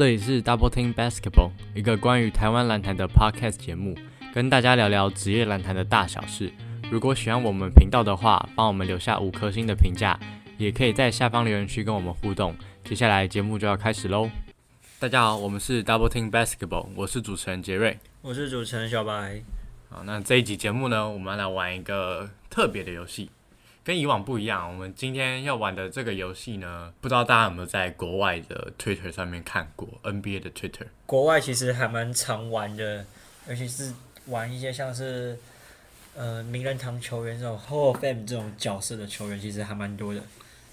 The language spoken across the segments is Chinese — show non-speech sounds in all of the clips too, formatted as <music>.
这里是 Double Team Basketball，一个关于台湾篮坛的 podcast 节目，跟大家聊聊职业篮坛的大小事。如果喜欢我们频道的话，帮我们留下五颗星的评价，也可以在下方留言区跟我们互动。接下来节目就要开始喽！大家好，我们是 Double Team Basketball，我是主持人杰瑞。我是主持人小白。好，那这一集节目呢，我们来玩一个特别的游戏，跟以往不一样。我们今天要玩的这个游戏呢，不知道大家有没有在国外的 Twitter 上面看过 NBA 的 Twitter？国外其实还蛮常玩的，尤其是玩一些像是呃名人堂球员这种 Hall of Fame 这种角色的球员，其实还蛮多的。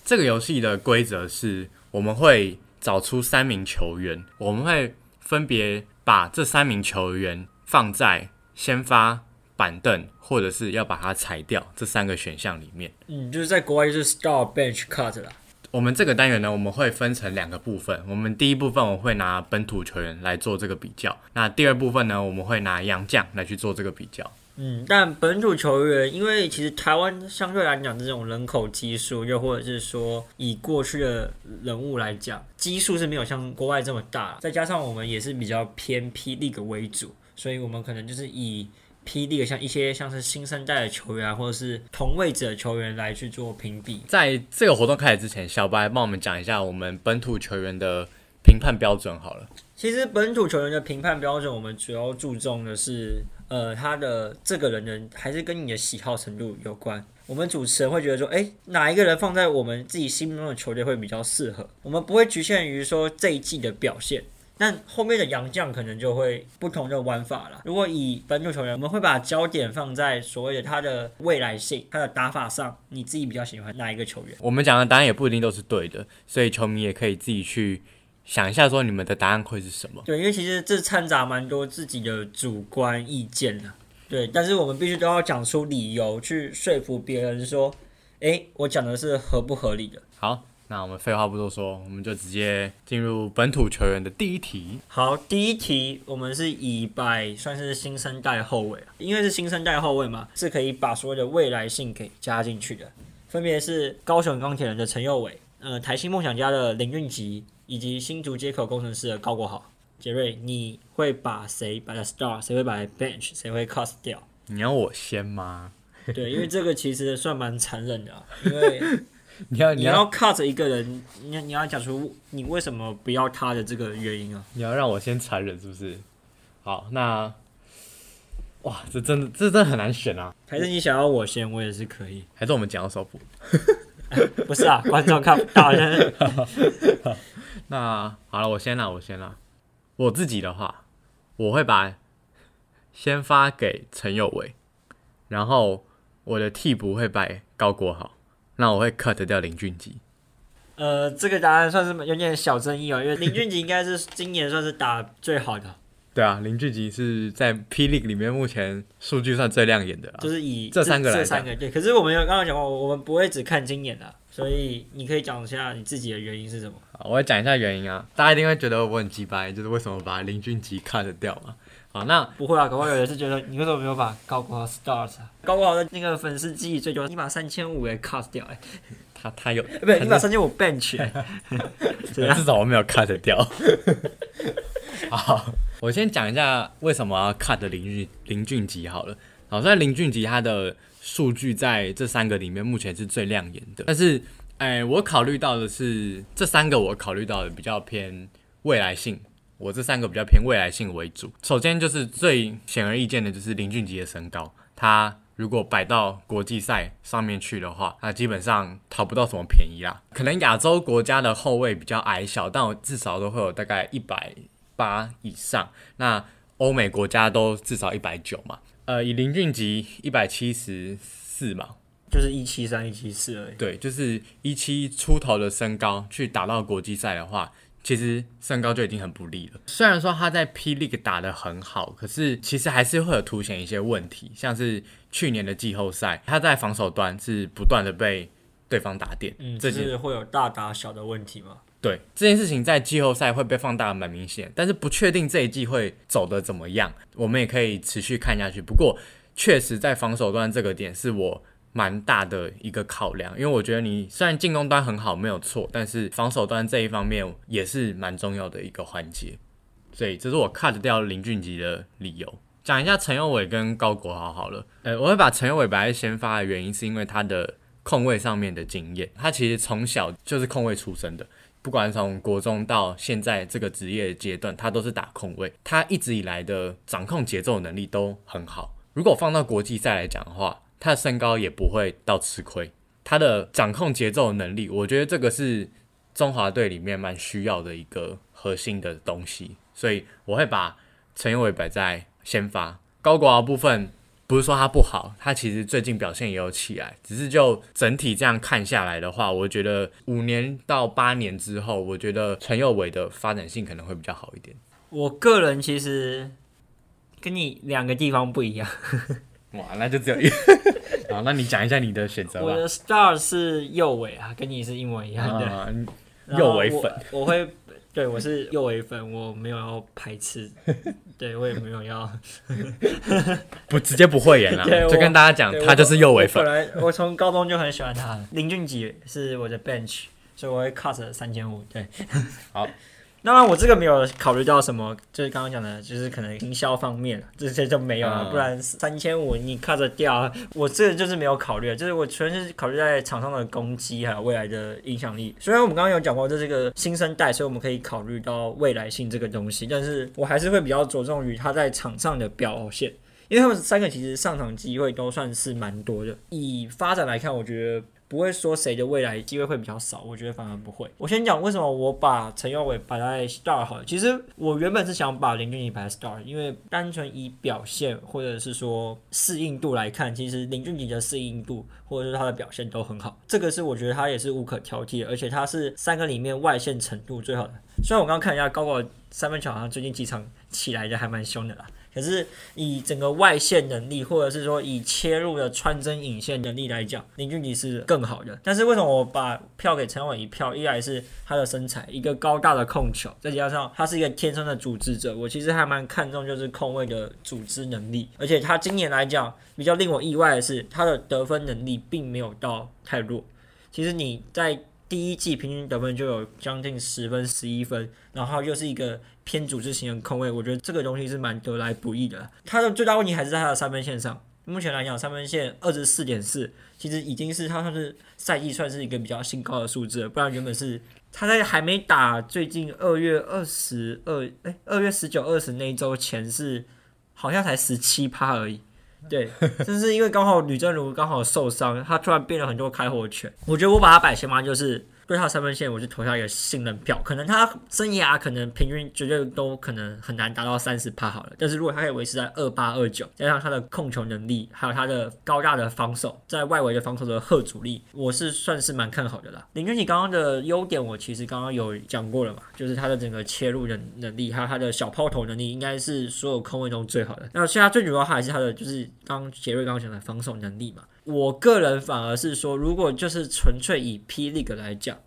这个游戏的规则是，我们会找出三名球员，我们会分别把这三名球员放在先发、板凳，或者是要把它裁掉这三个选项里面。嗯，就是在国外就是 Star Bench Cut 啦。我们这个单元呢，我们会分成两个部分。我们第一部分我会拿本土球员来做这个比较，那第二部分呢，我们会拿洋将来去做这个比较。嗯，但本土球员，因为其实台湾相对来讲，这种人口基数，又或者是说以过去的人物来讲，基数是没有像国外这么大。再加上我们也是比较偏霹雳个为主，所以我们可能就是以霹雳的像一些像是新生代的球员啊，或者是同位置的球员来去做评比。在这个活动开始之前，小白帮我们讲一下我们本土球员的评判标准好了。其实本土球员的评判标准，我们主要注重的是，呃，他的这个人的还是跟你的喜好程度有关。我们主持人会觉得说，诶，哪一个人放在我们自己心目中的球队会比较适合？我们不会局限于说这一季的表现，但后面的洋将可能就会不同的玩法了。如果以本土球员，我们会把焦点放在所谓的他的未来性、他的打法上，你自己比较喜欢哪一个球员？我们讲的答案也不一定都是对的，所以球迷也可以自己去。想一下，说你们的答案会是什么？对，因为其实这掺杂蛮多自己的主观意见的。对，但是我们必须都要讲出理由去说服别人，说，诶，我讲的是合不合理的。好，那我们废话不多说，我们就直接进入本土球员的第一题。好，第一题我们是以摆算是新生代后卫啊，因为是新生代后卫嘛，是可以把所有的未来性给加进去的。分别是高雄钢铁人的陈佑伟，呃，台新梦想家的林俊吉。以及新竹接口工程师的高国豪，杰瑞，你会把谁摆在 star，谁会摆 bench，谁会 cut 掉？你要我先吗？<laughs> 对，因为这个其实算蛮残忍的，因为 <laughs> 你要你要 cut 一个人，你你要讲出你为什么不要他的这个原因啊？你要让我先残忍是不是？好，那哇，这真的这真的很难选啊！还是你想要我先，我也是可以。还是我们讲首谱？<laughs> 不是啊，观众看不到人。<laughs> 那好了，我先啦，我先啦。我自己的话，我会把先发给陈友伟，然后我的替补会摆高国豪，那我会 cut 掉林俊杰。呃，这个答案算是有点小争议哦，因为林俊杰应该是今年算是打最好的。对啊，林俊杰是在霹雳里面目前数据算最亮眼的，就是以这三个来这三个对。可是我们有刚刚讲过，我们不会只看今年的。所以你可以讲一下你自己的原因是什么？好，我讲一下原因啊，大家一定会觉得我很鸡掰，就是为什么把林俊杰 cut 掉嘛？好，那不会啊，可能有人是觉得你为什么没有把高国豪 start？高国豪的那个粉丝记忆最多，你把三千五给 cut 掉哎，<laughs> 他他有，不是你把三千五 bench，至少我没有 cut 掉。<laughs> <laughs> 好，我先讲一下为什么要 cut 林俊林俊杰好了。好，虽然林俊杰他的数据在这三个里面目前是最亮眼的，但是，哎，我考虑到的是这三个，我考虑到的比较偏未来性，我这三个比较偏未来性为主。首先就是最显而易见的，就是林俊杰的身高，他如果摆到国际赛上面去的话，他基本上讨不到什么便宜啦。可能亚洲国家的后卫比较矮小，但我至少都会有大概一百八以上，那欧美国家都至少一百九嘛。呃，以林俊杰一百七十四嘛，就是一七三、一七四而已。对，就是一七出头的身高去打到国际赛的话，其实身高就已经很不利了。虽然说他在 P League 打得很好，可是其实还是会有凸显一些问题，像是去年的季后赛，他在防守端是不断的被对方打点，嗯，这是会有大打小的问题吗？对这件事情，在季后赛会被放大的蛮明显，但是不确定这一季会走的怎么样，我们也可以持续看下去。不过，确实在防守端这个点是我蛮大的一个考量，因为我觉得你虽然进攻端很好没有错，但是防守端这一方面也是蛮重要的一个环节，所以这是我 cut 掉林俊杰的理由。讲一下陈佑伟跟高国豪好了，呃，我会把陈佑伟摆在先发的原因是因为他的控卫上面的经验，他其实从小就是控卫出身的。不管从国中到现在这个职业阶段，他都是打控卫，他一直以来的掌控节奏能力都很好。如果放到国际赛来讲的话，他的身高也不会到吃亏。他的掌控节奏能力，我觉得这个是中华队里面蛮需要的一个核心的东西，所以我会把陈友伟摆在先发。高国豪部分。不是说他不好，他其实最近表现也有起来，只是就整体这样看下来的话，我觉得五年到八年之后，我觉得陈佑伟的发展性可能会比较好一点。我个人其实跟你两个地方不一样。哇，那就只有一。<laughs> 好，那你讲一下你的选择吧。我的 star 是右尾啊，跟你是一模一样的。右尾粉，我会。对，我是右尾粉，我没有要排斥，对我也没有要 <laughs> 不直接不会演了，就跟大家讲，他就是右尾粉。本来我从高中就很喜欢他，林俊杰是我的 bench，所以我会 cut 三千五。对，好。当然，我这个没有考虑到什么，就是刚刚讲的，就是可能营销方面，这些就没有了。不然三千五你看着掉，我这个就是没有考虑，就是我全是考虑在场上的攻击还有未来的影响力。虽然我们刚刚有讲过这是个新生代，所以我们可以考虑到未来性这个东西，但是我还是会比较着重于他在场上的表现，因为他们三个其实上场机会都算是蛮多的。以发展来看，我觉得。不会说谁的未来机会会比较少，我觉得反而不会。我先讲为什么我把陈耀伟摆在 star 好了。其实我原本是想把林俊杰摆在 star，因为单纯以表现或者是说适应度来看，其实林俊杰的适应度或者是他的表现都很好。这个是我觉得他也是无可挑剔的，而且他是三个里面外线程度最好的。虽然我刚刚看一下高高三分球，好像最近几场起来的还蛮凶的啦。可是以整个外线能力，或者是说以切入的穿针引线能力来讲，林俊杰是更好的。但是为什么我把票给陈伟一票？一来是他的身材，一个高大的控球，再加上他是一个天生的组织者，我其实还蛮看重就是控卫的组织能力。而且他今年来讲比较令我意外的是，他的得分能力并没有到太弱。其实你在第一季平均得分就有将近十分、十一分，然后又是一个偏组织型的控卫，我觉得这个东西是蛮得来不易的。他的最大问题还是在他的三分线上，目前来讲三分线二十四点四，其实已经是他算是赛季算是一个比较新高的数字了。不然原本是他在还没打最近二月二十二，哎，二月十九、二十那一周前是好像才十七趴而已。对，<laughs> 就是因为刚好吕正如刚好受伤，他突然变了很多开火权。我觉得我把他摆前方就是。对他三分线，我就投下一个信任票。可能他生涯可能平均绝对都可能很难达到三十趴好了，但是如果他可以维持在二八二九，加上他的控球能力，还有他的高大的防守，在外围的防守的贺阻力，我是算是蛮看好的啦。林俊杰刚刚的优点，我其实刚刚有讲过了嘛，就是他的整个切入的能力，还有他的小抛投能力，应该是所有空位中最好的。那现在最主要还是他的就是刚杰瑞刚刚讲的防守能力嘛。我个人反而是说，如果就是纯粹以霹雳 e 来讲，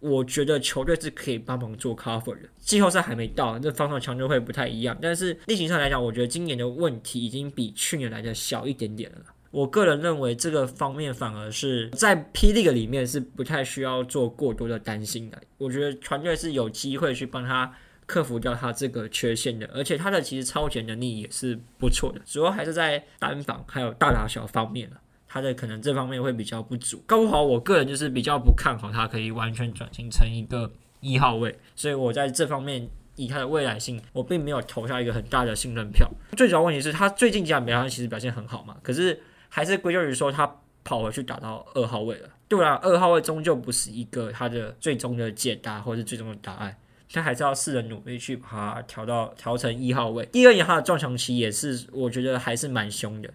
我觉得球队是可以帮忙做 cover 的。季后赛还没到，这防守强度会不太一样。但是例行上来讲，我觉得今年的问题已经比去年来的小一点点了。我个人认为这个方面反而是在霹雳 e 里面是不太需要做过多的担心的。我觉得团队是有机会去帮他克服掉他这个缺陷的，而且他的其实超前能力也是不错的，主要还是在单防还有大打小方面了。他的可能这方面会比较不足。高华，我个人就是比较不看好他可以完全转型成一个一号位，所以我在这方面以他的未来性，我并没有投下一个很大的信任票。最主要问题是他最近几场比赛其实表现很好嘛，可是还是归咎于说他跑回去打到二号位了。对啊，二号位终究不是一个他的最终的解答或者是最终的答案，他还是要试着努力去把它调到调成一号位。第二年他的撞墙期也是，我觉得还是蛮凶的。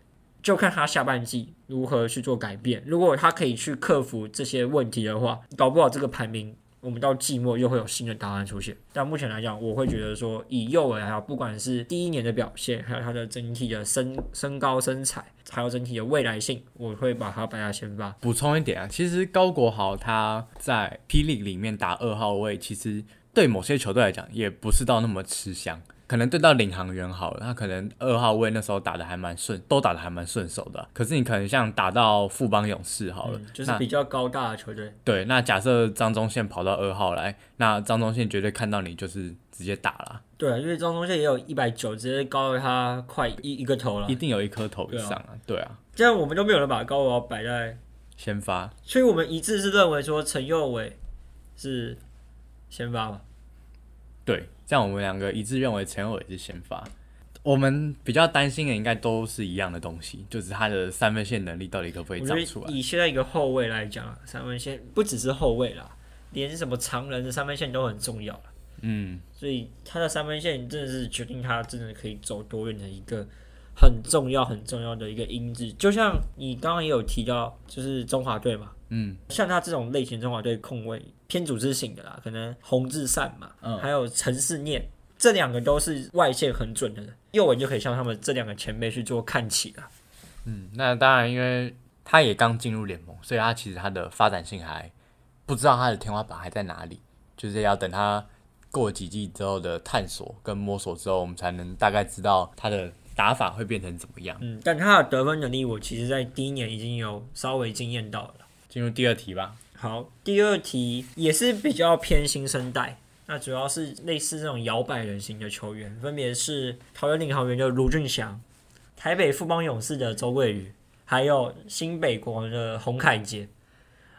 就看他下半季如何去做改变。如果他可以去克服这些问题的话，搞不好这个排名我们到季末又会有新的答案出现。但目前来讲，我会觉得说，以右尔还有不管是第一年的表现，还有他的整体的身身高身材，还有整体的未来性，我会把他摆在先发。补充一点啊，其实高国豪他在霹雳里面打二号位，其实对某些球队来讲也不是到那么吃香。可能对到领航员好了，他可能二号位那时候打的还蛮顺，都打的还蛮顺手的。可是你可能像打到富邦勇士好了，嗯就是比较高大的球队。对，那假设张忠宪跑到二号来，那张忠宪绝对看到你就是直接打了，对，啊因为张忠宪也有一百九，直接高了他快一一个头了一。定有一颗头以上啊，对啊，这样我们都没有人把高娃摆在，先发，所以我们一致是认为说陈佑伟是先发嘛。对，这样我们两个一致认为陈友伟是先发。我们比较担心的应该都是一样的东西，就是他的三分线能力到底可不可以长出来。以现在一个后卫来讲啊，三分线不只是后卫啦，连什么常人的三分线都很重要了。嗯，所以他的三分线真的是决定他真的可以走多远的一个很重要、很重要的一个因子。就像你刚刚也有提到，就是中华队嘛，嗯，像他这种类型中华队控卫偏组织型的啦，可能洪志善嘛，嗯还有陈世念，这两个都是外线很准的人，右文就可以向他们这两个前辈去做看齐了。嗯，那当然，因为他也刚进入联盟，所以他其实他的发展性还不知道他的天花板还在哪里，就是要等他过几季之后的探索跟摸索之后，我们才能大概知道他的打法会变成怎么样。嗯，但他的得分能力，我其实在第一年已经有稍微惊艳到了。进入第二题吧。好，第二题也是比较偏新生代，那主要是类似这种摇摆人型的球员，分别是桃园领航员的卢俊祥、台北富邦勇士的周桂宇，还有新北国王的洪凯杰。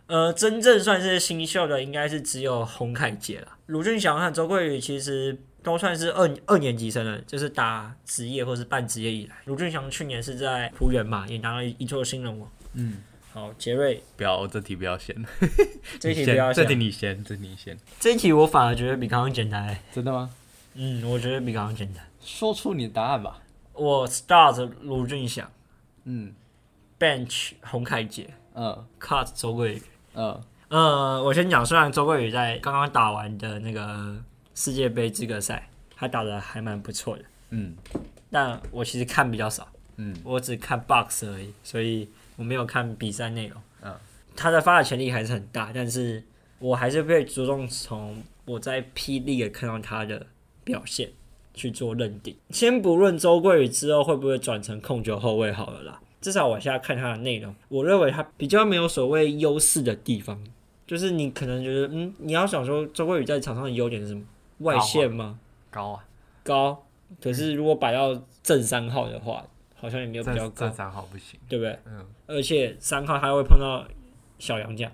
呃，真正算是新秀的，应该是只有洪凯杰了。卢俊祥和周桂宇其实都算是二二年级生了，就是打职业或是半职业以来。卢俊祥去年是在浦原嘛，也拿了一座新人王。嗯，好，杰瑞，不要这题不要先，<laughs> 这一题你先这不要想题你先，这题你先。这一题我反而觉得比刚刚简单、欸。真的吗？嗯，我觉得比刚刚简单。说出你的答案吧。我 start 卢俊祥嗯，bench 洪凯杰嗯，cut 周桂宇。嗯呃，我先讲，虽然周桂宇在刚刚打完的那个世界杯资格赛，他打的还蛮不错的，嗯但我其实看比较少，嗯我只看 box 而已，所以我没有看比赛内容。嗯，他的发展潜力还是很大，但是我还是会着重从我在霹雳看到他的表现去做认定。先不论周桂宇之后会不会转成控球后卫好了啦，至少我现在看他的内容，我认为他比较没有所谓优势的地方，就是你可能觉得，嗯，你要想说周桂宇在场上的优点是什么？外线吗？高啊，高。可是如果摆到正三号的话，好像也没有比较高三号不行。对不对？嗯而且三号还会碰到小杨将，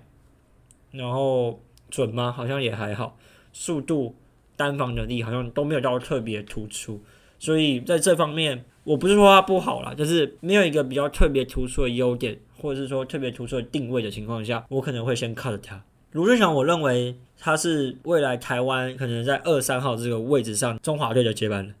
然后准吗？好像也还好，速度、单防能力好像都没有到特别突出，所以在这方面，我不是说他不好啦，就是没有一个比较特别突出的优点，或者是说特别突出的定位的情况下，我可能会先 cut 他。卢俊祥，我认为他是未来台湾可能在二三号这个位置上中华队的接班人。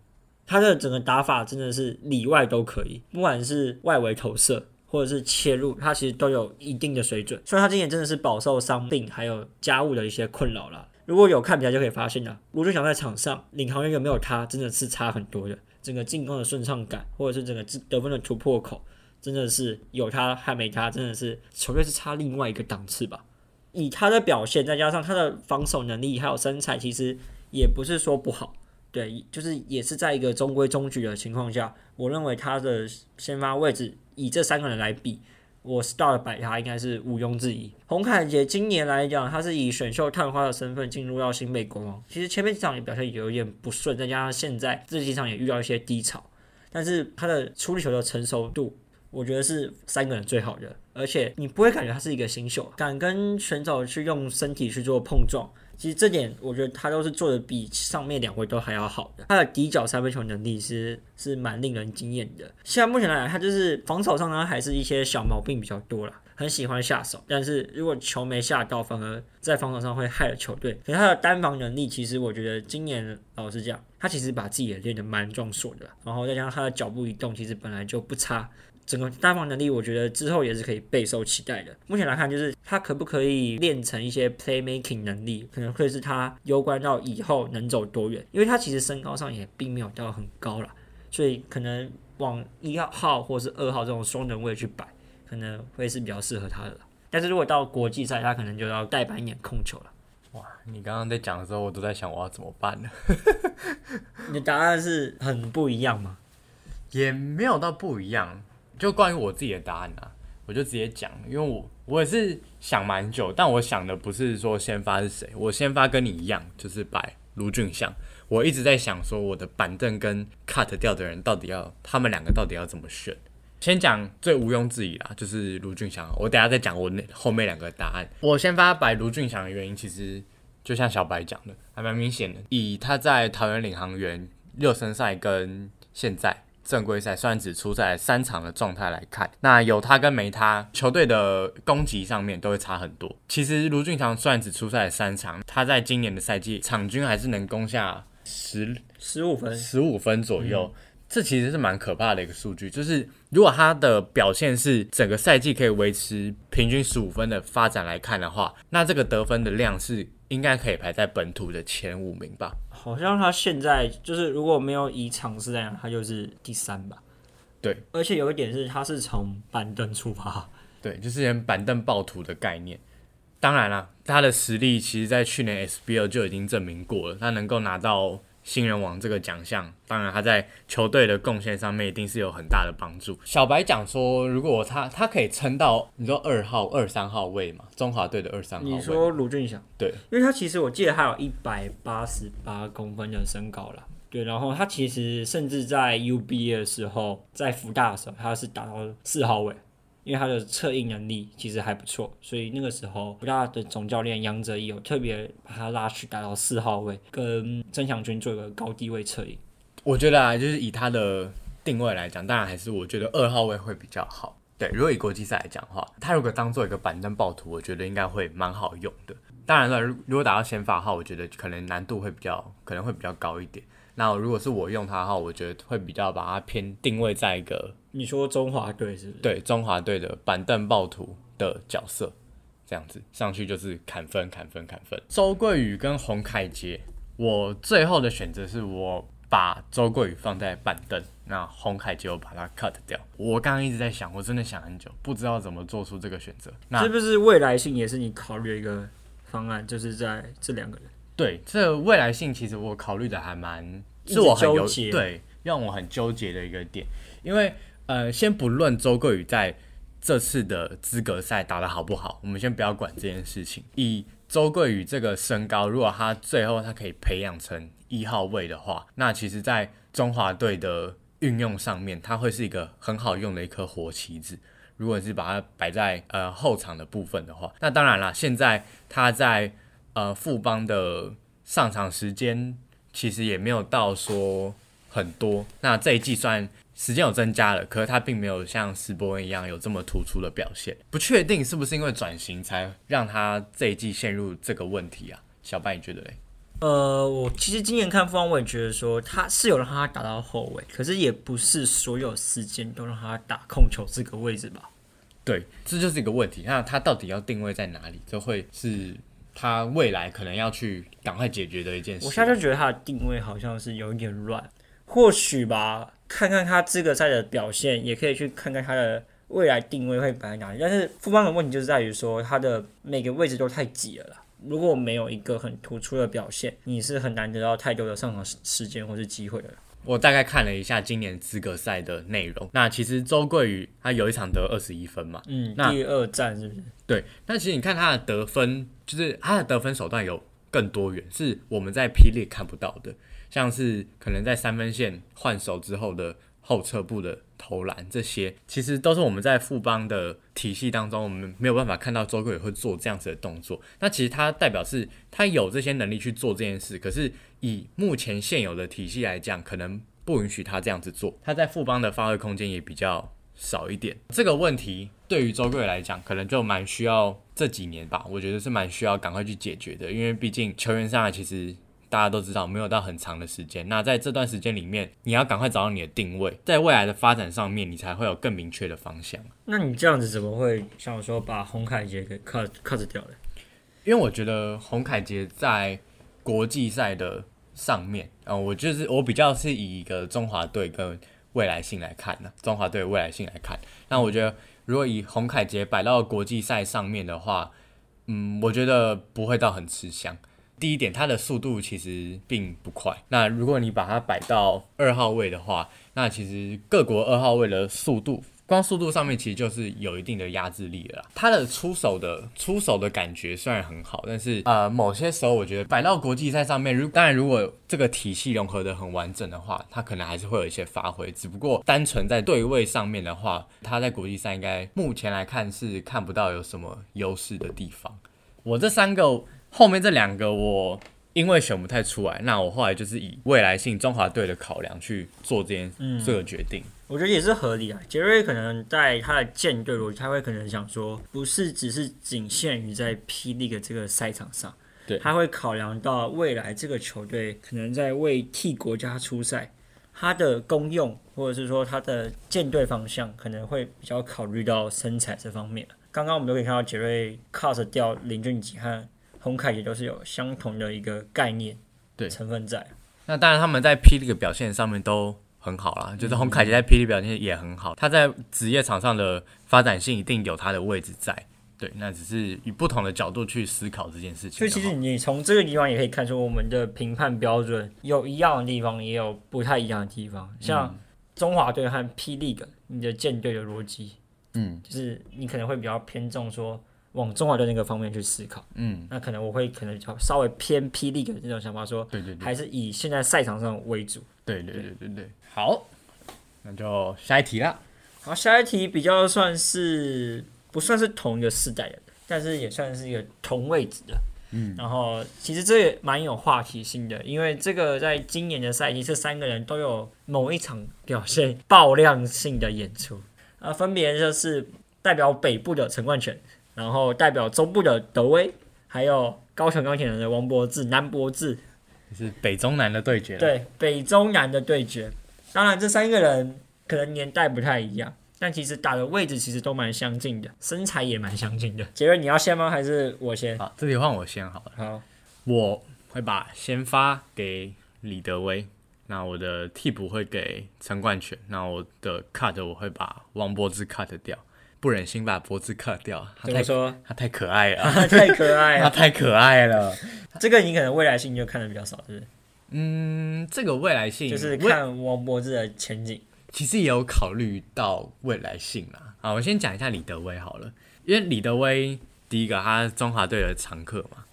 他的整个打法真的是里外都可以，不管是外围投射或者是切入，他其实都有一定的水准。虽然他今年真的是饱受伤病还有家务的一些困扰啦，如果有看比赛就可以发现啦，卢俊祥在场上领航员有没有他，真的是差很多的。整个进攻的顺畅感，或者是整个得分的突破口，真的是有他还没他，真的是球队是差另外一个档次吧。以他的表现，再加上他的防守能力还有身材，其实也不是说不好。对，就是也是在一个中规中矩的情况下，我认为他的先发位置以这三个人来比，我 start 摆他应该是毋庸置疑。洪凯杰今年来讲，他是以选秀探花的身份进入到新北国王，其实前面几场也表现有点不顺，再加上现在这几场也遇到一些低潮，但是他的处理球的成熟度，我觉得是三个人最好的，而且你不会感觉他是一个新秀，敢跟选手去用身体去做碰撞。其实这点我觉得他都是做的比上面两位都还要好的。他的底角三分球能力是是蛮令人惊艳的。现在目前来讲，他就是防守上呢还是一些小毛病比较多啦，很喜欢下手，但是如果球没下到，反而在防守上会害了球队。可是他的单防能力，其实我觉得今年老实讲，他其实把自己也练得蛮壮硕的，然后再加上他的脚步移动，其实本来就不差。整个单防能力，我觉得之后也是可以备受期待的。目前来看，就是他可不可以练成一些 playmaking 能力，可能会是他攸关到以后能走多远。因为他其实身高上也并没有到很高啦，所以可能往一号或是二号这种双人位去摆，可能会是比较适合他的啦。但是如果到国际赛，他可能就要代板一点控球了。哇，你刚刚在讲的时候，我都在想我要怎么办呢？<laughs> 你的答案是很不一样吗？也没有到不一样，就关于我自己的答案啊，我就直接讲，因为我我也是想蛮久，但我想的不是说先发是谁，我先发跟你一样，就是摆卢俊祥。我一直在想说，我的板凳跟 cut 掉的人到底要，他们两个到底要怎么选？先讲最毋庸置疑啦，就是卢俊祥。我等下再讲我那后面两个答案。我先发摆卢俊祥的原因，其实就像小白讲的，还蛮明显的。以他在桃园领航员热身赛跟现在正规赛，虽然只出赛三场的状态来看，那有他跟没他，球队的攻击上面都会差很多。其实卢俊祥虽然只出赛三场，他在今年的赛季场均还是能攻下十十五分，十五分左右。这其实是蛮可怕的一个数据，就是如果他的表现是整个赛季可以维持平均十五分的发展来看的话，那这个得分的量是应该可以排在本土的前五名吧？好像他现在就是如果没有以场次来讲，他就是第三吧。对，而且有一点是，他是从板凳出发，对，就是连板凳暴徒的概念。当然了，他的实力其实在去年 SBL 就已经证明过了，他能够拿到。新人王这个奖项，当然他在球队的贡献上面一定是有很大的帮助。小白讲说，如果他他可以撑到你说二号、二三号位嘛，中华队的二三号位。你说卢俊祥？对，因为他其实我记得他有一百八十八公分的身高了，对，然后他其实甚至在 UBA 的时候，在福大的时候，他是打到四号位。因为他的策应能力其实还不错，所以那个时候福大的总教练杨哲义有特别把他拉去打到四号位，跟曾祥军做一个高低位策应。我觉得啊，就是以他的定位来讲，当然还是我觉得二号位会比较好。对，如果以国际赛来讲的话，他如果当做一个板凳暴徒，我觉得应该会蛮好用的。当然了，如如果打到先发号，我觉得可能难度会比较可能会比较高一点。那如果是我用他的话，我觉得会比较把它偏定位在一个。你说中华队是不是？对，中华队的板凳暴徒的角色，这样子上去就是砍分、砍分、砍分。周桂宇跟洪凯杰，我最后的选择是我把周桂宇放在板凳，那洪凯杰我把它 cut 掉。我刚刚一直在想，我真的想很久，不知道怎么做出这个选择。那是不是未来性也是你考虑的一个方案？就是在这两个人。对，这未来性其实我考虑的还蛮，是我很纠结，对，让我很纠结的一个点。因为呃，先不论周桂宇在这次的资格赛打的好不好，我们先不要管这件事情。以周桂宇这个身高，如果他最后他可以培养成一号位的话，那其实在中华队的运用上面，他会是一个很好用的一颗活棋子。如果是把它摆在呃后场的部分的话，那当然了，现在他在。呃，富邦的上场时间其实也没有到说很多。那这一季算时间有增加了，可是他并没有像斯波恩一样有这么突出的表现。不确定是不是因为转型才让他这一季陷入这个问题啊？小白你觉得嘞？呃，我其实今年看富邦，我也觉得说他是有让他打到后卫，可是也不是所有时间都让他打控球这个位置吧？对，这就是一个问题。那他到底要定位在哪里？这会是。他未来可能要去赶快解决的一件事。我现在就觉得他的定位好像是有一点乱，或许吧，看看他资格赛的表现，也可以去看看他的未来定位会摆在哪里。但是富邦的问题就是在于说，他的每个位置都太挤了啦。如果没有一个很突出的表现，你是很难得到太多的上场时间或是机会的。我大概看了一下今年资格赛的内容，那其实周桂宇他有一场得二十一分嘛，嗯，第二战是不是？对，但其实你看他的得分，就是他的得分手段有更多元，是我们在霹雳看不到的，像是可能在三分线换手之后的后撤步的投篮，这些其实都是我们在富邦的体系当中，我们没有办法看到周贵宇会做这样子的动作。那其实他代表是他有这些能力去做这件事，可是。以目前现有的体系来讲，可能不允许他这样子做。他在富邦的发挥空间也比较少一点。这个问题对于周贵来讲，可能就蛮需要这几年吧。我觉得是蛮需要赶快去解决的，因为毕竟球员上来其实大家都知道，没有到很长的时间。那在这段时间里面，你要赶快找到你的定位，在未来的发展上面，你才会有更明确的方向。那你这样子怎么会想说把洪凯杰给 cut cut 掉呢？因为我觉得洪凯杰在国际赛的。上面啊，我就是我比较是以一个中华队跟未来性来看呢，中华队未来性来看。那我觉得，如果以洪凯杰摆到国际赛上面的话，嗯，我觉得不会到很吃香。第一点，它的速度其实并不快。那如果你把它摆到二号位的话，那其实各国二号位的速度，光速度上面其实就是有一定的压制力了。它的出手的出手的感觉虽然很好，但是呃，某些时候我觉得摆到国际赛上面，如当然如果这个体系融合的很完整的话，它可能还是会有一些发挥。只不过单纯在对位上面的话，它在国际赛应该目前来看是看不到有什么优势的地方。我这三个。后面这两个我因为选不太出来，那我后来就是以未来性中华队的考量去做这件这个决定。我觉得也是合理啊。杰瑞可能在他的舰队逻辑，他会可能想说，不是只是仅限于在霹雳的这个赛场上，对，他会考量到未来这个球队可能在为替国家出赛，他的功用或者是说他的舰队方向可能会比较考虑到身材这方面。刚刚我们都可以看到杰瑞 cut 掉林俊杰和。红凯也都是有相同的一个概念，对成分在。那当然，他们在霹雳的表现上面都很好啦，就是洪凯杰在霹雳表现也很好，他在职业场上的发展性一定有他的位置在。对，那只是以不同的角度去思考这件事情。所以其实你从这个地方也可以看出，我们的评判标准有一样的地方，也有不太一样的地方。像中华队和霹雳的，你的舰队的逻辑，嗯，就是你可能会比较偏重说。往中华队那个方面去思考，嗯，那可能我会可能稍微偏霹雳的那种想法，说，对对对，还是以现在赛场上为主，对对对对对，好，那就下一题啦。好，下一题比较算是不算是同一个世代的，但是也算是一个同位置的，嗯，然后其实这也蛮有话题性的，因为这个在今年的赛季，这三个人都有某一场表现爆量性的演出，啊，分别就是代表北部的陈冠泉。然后代表中部的德威，还有高雄钢铁人的王柏志、南柏志，是北中南的对决。对，北中南的对决。当然，这三个人可能年代不太一样，但其实打的位置其实都蛮相近的，身材也蛮相近的。杰瑞，你要先吗？还是我先？好，这里换我先好了。好，我会把先发给李德威，那我的替补会给陈冠泉，那我的 cut 我会把王柏志 cut 掉。不忍心把脖子割掉，怎么说？他太可爱了，<laughs> 太可爱了，他太可爱了。这个你可能未来性就看的比较少，是不是？嗯，这个未来性就是看王柏志的前景。其实也有考虑到未来性啦。啊，我先讲一下李德威好了，因为李德威第一个他中华队的常客嘛，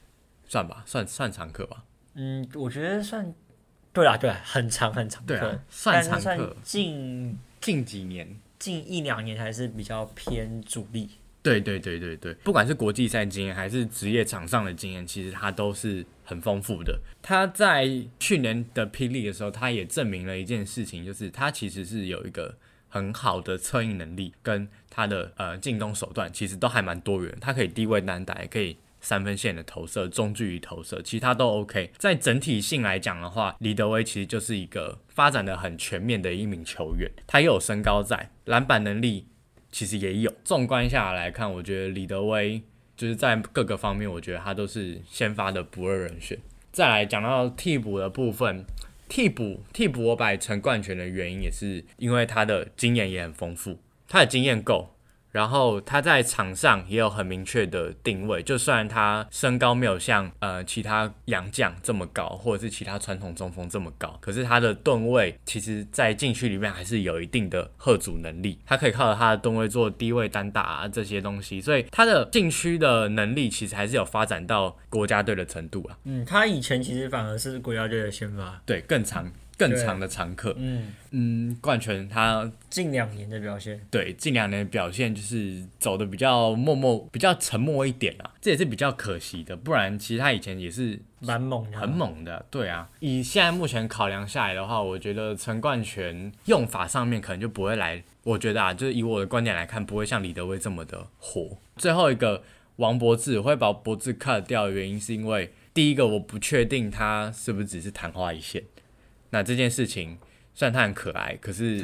算吧，算算常客吧。嗯，我觉得算。对啊，对，很长很长，对啊，算常客。近近几年。近一两年还是比较偏主力。对对对对对，不管是国际赛经验还是职业场上的经验，其实他都是很丰富的。他在去年的霹雳的时候，他也证明了一件事情，就是他其实是有一个很好的策应能力，跟他的呃进攻手段其实都还蛮多元。他可以低位单打，也可以。三分线的投射、中距离投射，其他都 OK。在整体性来讲的话，李德威其实就是一个发展的很全面的一名球员。他又有身高在，篮板能力其实也有。纵观下来看，我觉得李德威就是在各个方面，我觉得他都是先发的不二人选。再来讲到替补的部分，替补替补我摆陈冠权的原因，也是因为他的经验也很丰富，他的经验够。然后他在场上也有很明确的定位，就算他身高没有像呃其他洋将这么高，或者是其他传统中锋这么高，可是他的盾位其实，在禁区里面还是有一定的贺阻能力。他可以靠着他的盾位做低位单打啊这些东西，所以他的禁区的能力其实还是有发展到国家队的程度啊。嗯，他以前其实反而是国家队的先发，对，更长。更长的常客，嗯嗯，冠权他近两年的表现，对近两年的表现就是走的比较默默，比较沉默一点啊，这也是比较可惜的，不然其实他以前也是蛮猛的，很猛的，对啊。以现在目前考量下来的话，我觉得陈冠权用法上面可能就不会来，我觉得啊，就是以我的观点来看，不会像李德威这么的火。最后一个王博志会把博志 cut 掉的原因，是因为第一个我不确定他是不是只是昙花一现。那这件事情虽然它很可爱，可是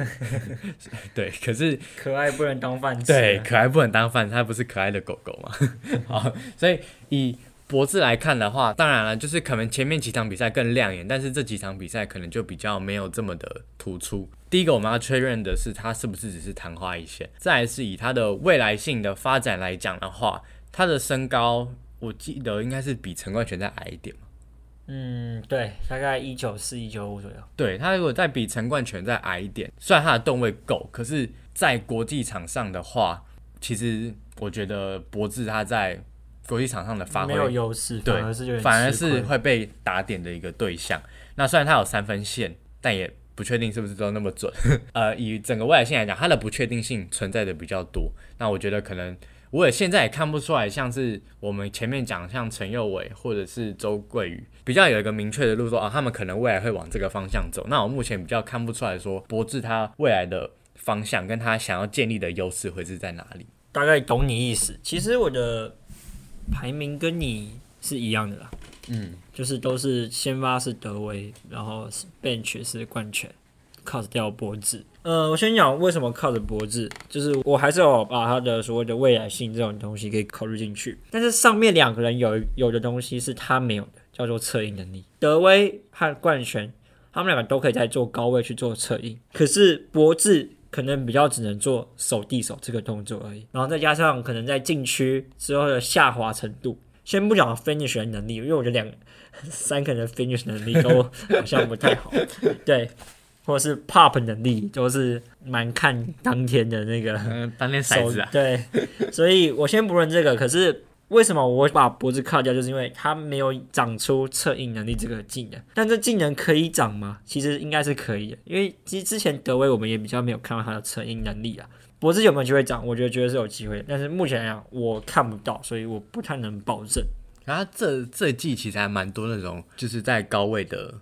<laughs> 对，可是可爱不能当饭吃。对，可爱不能当饭，它不是可爱的狗狗嘛？<laughs> 好，所以以博智来看的话，当然了，就是可能前面几场比赛更亮眼，但是这几场比赛可能就比较没有这么的突出。第一个我们要确认的是，他是不是只是昙花一现？再是以他的未来性的发展来讲的话，他的身高我记得应该是比陈冠泉再矮一点嘛。嗯，对，大概一九四一九五左右。对他如果再比陈冠泉再矮一点，虽然他的动位够，可是，在国际场上的话，其实我觉得博智他在国际场上的发挥没有优势，对反而是反而是会被打点的一个对象。那虽然他有三分线，但也不确定是不是都那么准。<laughs> 呃，以整个未来性来讲，他的不确定性存在的比较多。那我觉得可能我也现在也看不出来，像是我们前面讲像陈佑伟或者是周桂宇，比较有一个明确的路说啊，他们可能未来会往这个方向走。那我目前比较看不出来说博智他未来的方向跟他想要建立的优势会是在哪里。大概懂你意思。其实我的排名跟你是一样的啦，嗯，就是都是先发是德威，然后 bench 是冠权，cut 掉博智。呃，我先讲为什么 cut 博智，就是我还是有把他的所谓的未来性这种东西给考虑进去。但是上面两个人有有的东西是他没有的，叫做策应能力。德威和冠权他们两个都可以在做高位去做策应，可是博智可能比较只能做手递手这个动作而已，然后再加上可能在禁区之后的下滑程度。先不讲 finish 的能力，因为我觉得两三个人的 finish 能力都好像不太好，对，或者是 pop 能力都是蛮看当天的那个嗯，当天骰手子啊，对，所以我先不论这个，可是为什么我会把脖子卡掉，就是因为他没有长出策应能力这个技能。但这技能可以长吗？其实应该是可以的，因为其实之前德威我们也比较没有看到他的策应能力啊。脖子有没有机会长？我觉得绝对是有机会的，但是目前来讲我看不到，所以我不太能保证。然后这这一季其实还蛮多那种就是在高位的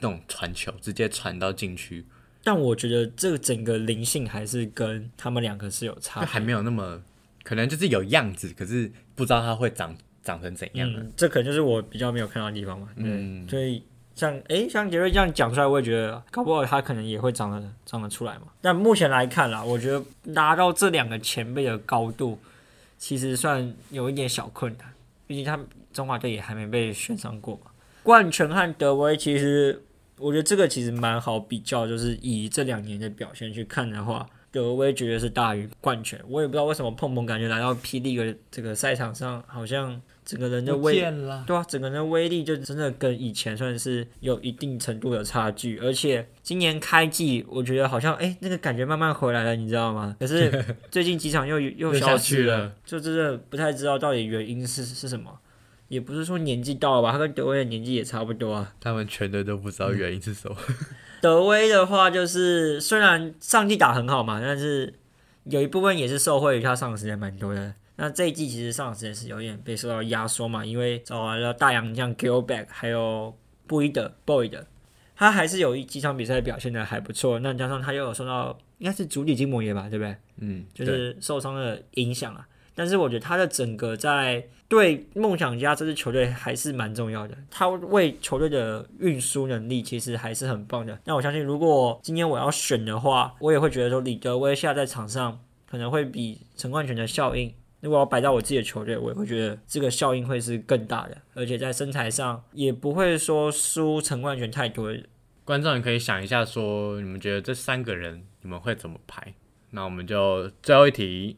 那种传球，直接传到禁区，但我觉得这个整个灵性还是跟他们两个是有差就还没有那么可能就是有样子，可是不知道它会长长成怎样的。嗯，这可能就是我比较没有看到的地方嘛。对，嗯所以像诶，像杰瑞这样讲出来，我也觉得搞不好他可能也会长得长得出来嘛。但目前来看啦，我觉得达到这两个前辈的高度，其实算有一点小困难，毕竟他们中华队也还没被选上过嘛。冠权和德威其实，我觉得这个其实蛮好比较，就是以这两年的表现去看的话。德威绝对是大于冠权，我也不知道为什么碰碰感觉来到霹雳的这个赛场上，好像整个人的威对啊，整个人的威力就真的跟以前算是有一定程度的差距，而且今年开季，我觉得好像哎、那个感觉慢慢回来了，你知道吗？可是 <laughs> 最近几场又又下去了，就真的不太知道到底原因是是什么。也不是说年纪到了吧，他跟德威的年纪也差不多啊。他们全队都不知道原因是什么。<laughs> 德威的话，就是虽然上季打很好嘛，但是有一部分也是受惠于他上场时间蛮多的。那这一季其实上场时间是有点被受到压缩嘛，因为找来了大洋将 Gilback 还有布伊德 Boyd，他还是有一几场比赛表现的还不错。那加上他又有受到应该是足底筋膜炎吧，对不对？嗯，就是受伤的影响啊。但是我觉得他的整个在对梦想家这支球队还是蛮重要的，他为球队的运输能力其实还是很棒的。那我相信，如果今天我要选的话，我也会觉得说李德威现在场上可能会比陈冠权的效应，如果要摆到我自己的球队，我也会觉得这个效应会是更大的，而且在身材上也不会说输陈冠权太多。观众也可以想一下，说你们觉得这三个人你们会怎么排？那我们就最后一题，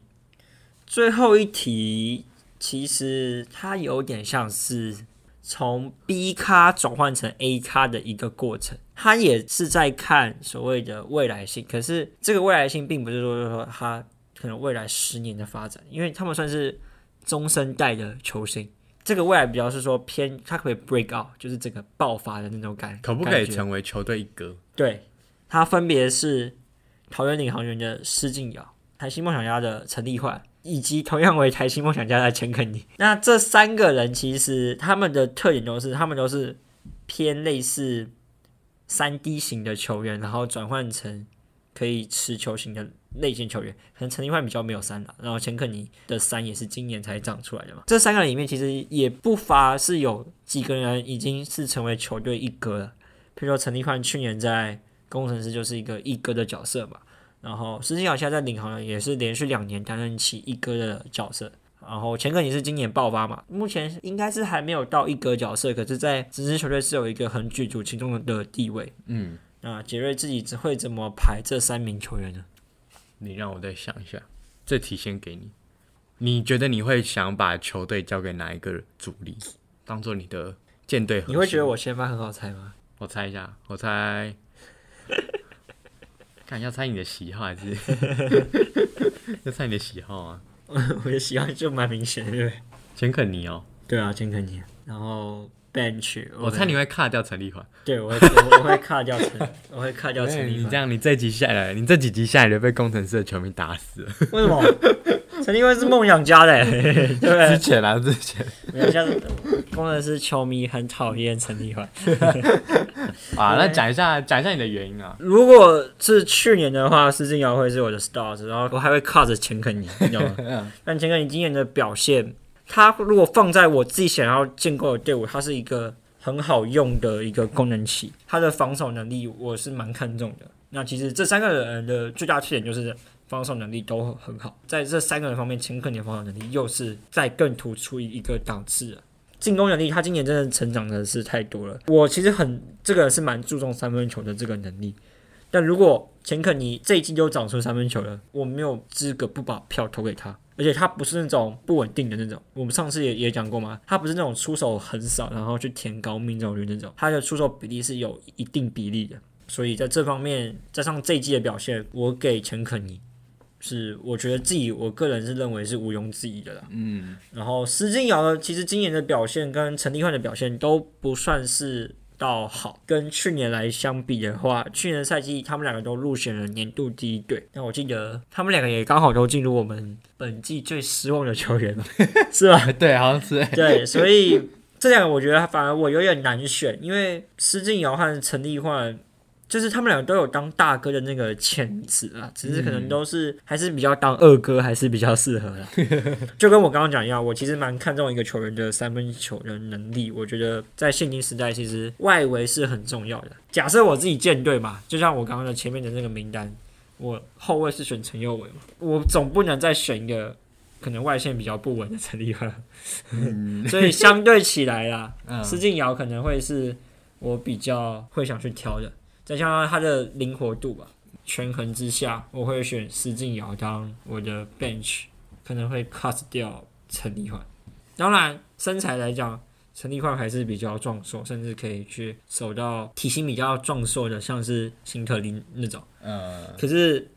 最后一题，其实它有点像是从 B 咖转换成 A 咖的一个过程，它也是在看所谓的未来性。可是这个未来性并不是说说它可能未来十年的发展，因为他们算是中生代的球星。这个未来比较是说偏，它可以 break out，就是整个爆发的那种感，可不可以成为球队一哥？对，他分别是桃园领航员的施敬尧、台新梦想家的陈立焕，以及同样为台新梦想家的钱肯尼。那这三个人其实他们的特点都是，他们都是偏类似三 D 型的球员，然后转换成可以持球型的类型球员。可能陈立焕比较没有三了，然后钱肯尼的三也是今年才长出来的嘛。这三个人里面其实也不乏是有几个人已经是成为球队一哥了。譬如说陈立焕去年在工程师就是一个一哥的角色嘛，然后施金尧现在在领航员也是连续两年担任起一哥的角色，然后钱肯尼是今年爆发嘛，目前应该是还没有到一哥角色，可是，在这支球队是有一个很举足轻重的地位。嗯，那杰瑞自己只会怎么排这三名球员呢？你让我再想一下，这题先给你。你觉得你会想把球队交给哪一个主力，当做你的舰队？你会觉得我先发很好猜吗？我猜一下，我猜，看要猜你的喜好还是 <laughs> 要猜你的喜好啊？<laughs> 我的喜好就蛮明显的，对不对？钱肯尼哦，对啊，钱肯尼，然后 bench，我猜你会卡掉陈立焕。对，我会我我会卡掉陈，我会卡掉陈立焕。<laughs> 你这样，你这几下来，你这几集下来就被工程师的球迷打死了。为什么？陈立威是梦想家的，<laughs> 对不对？之前啊，之前，没有像工程师球迷很讨厌陈立威。<laughs> 啊，那讲一下，讲一下你的原因啊。如果是去年的话，施晋尧会是我的 stars，然后我还会靠着钱肯尼，你知道吗？<laughs> 但钱肯尼今年的表现，他如果放在我自己想要建构的队伍，他是一个很好用的一个功能器，他的防守能力我是蛮看重的。那其实这三个人的最大缺点就是防守能力都很好，在这三个人方面，钱肯尼的防守能力又是在更突出一个档次了。进攻能力，他今年真的成长的是太多了。我其实很这个是蛮注重三分球的这个能力，但如果钱肯尼这一季又长出三分球了，我没有资格不把票投给他。而且他不是那种不稳定的那种，我们上次也也讲过嘛，他不是那种出手很少，然后去填高命中率那种，他的出手比例是有一定比例的。所以在这方面，加上这一季的表现，我给钱肯尼。是，我觉得自己我个人是认为是毋庸置疑的啦。嗯，然后施晋尧呢，其实今年的表现跟陈立焕的表现都不算是到好，跟去年来相比的话，去年赛季他们两个都入选了年度第一队。那我记得他们两个也刚好都进入我们本季最失望的球员了，<laughs> 是吧？对，好像是。对，所以这两个我觉得反而我有点难选，因为施晋尧和陈立焕。就是他们两个都有当大哥的那个潜质啊，只是可能都是还是比较当二哥还是比较适合的。<laughs> 就跟我刚刚讲一样，我其实蛮看重一个球员的三分球的能力。我觉得在现今时代，其实外围是很重要的。假设我自己建队嘛，就像我刚刚的前面的那个名单，我后卫是选陈佑伟嘛，我总不能再选一个可能外线比较不稳的陈立焕。<laughs> 所以相对起来啦，施晋尧可能会是我比较会想去挑的。再加上他的灵活度吧，权衡之下，我会选施晋尧当我的 bench，可能会 cut 掉陈立焕。当然，身材来讲，陈立焕还是比较壮硕，甚至可以去守到体型比较壮硕的，像是辛特林那种。嗯。可是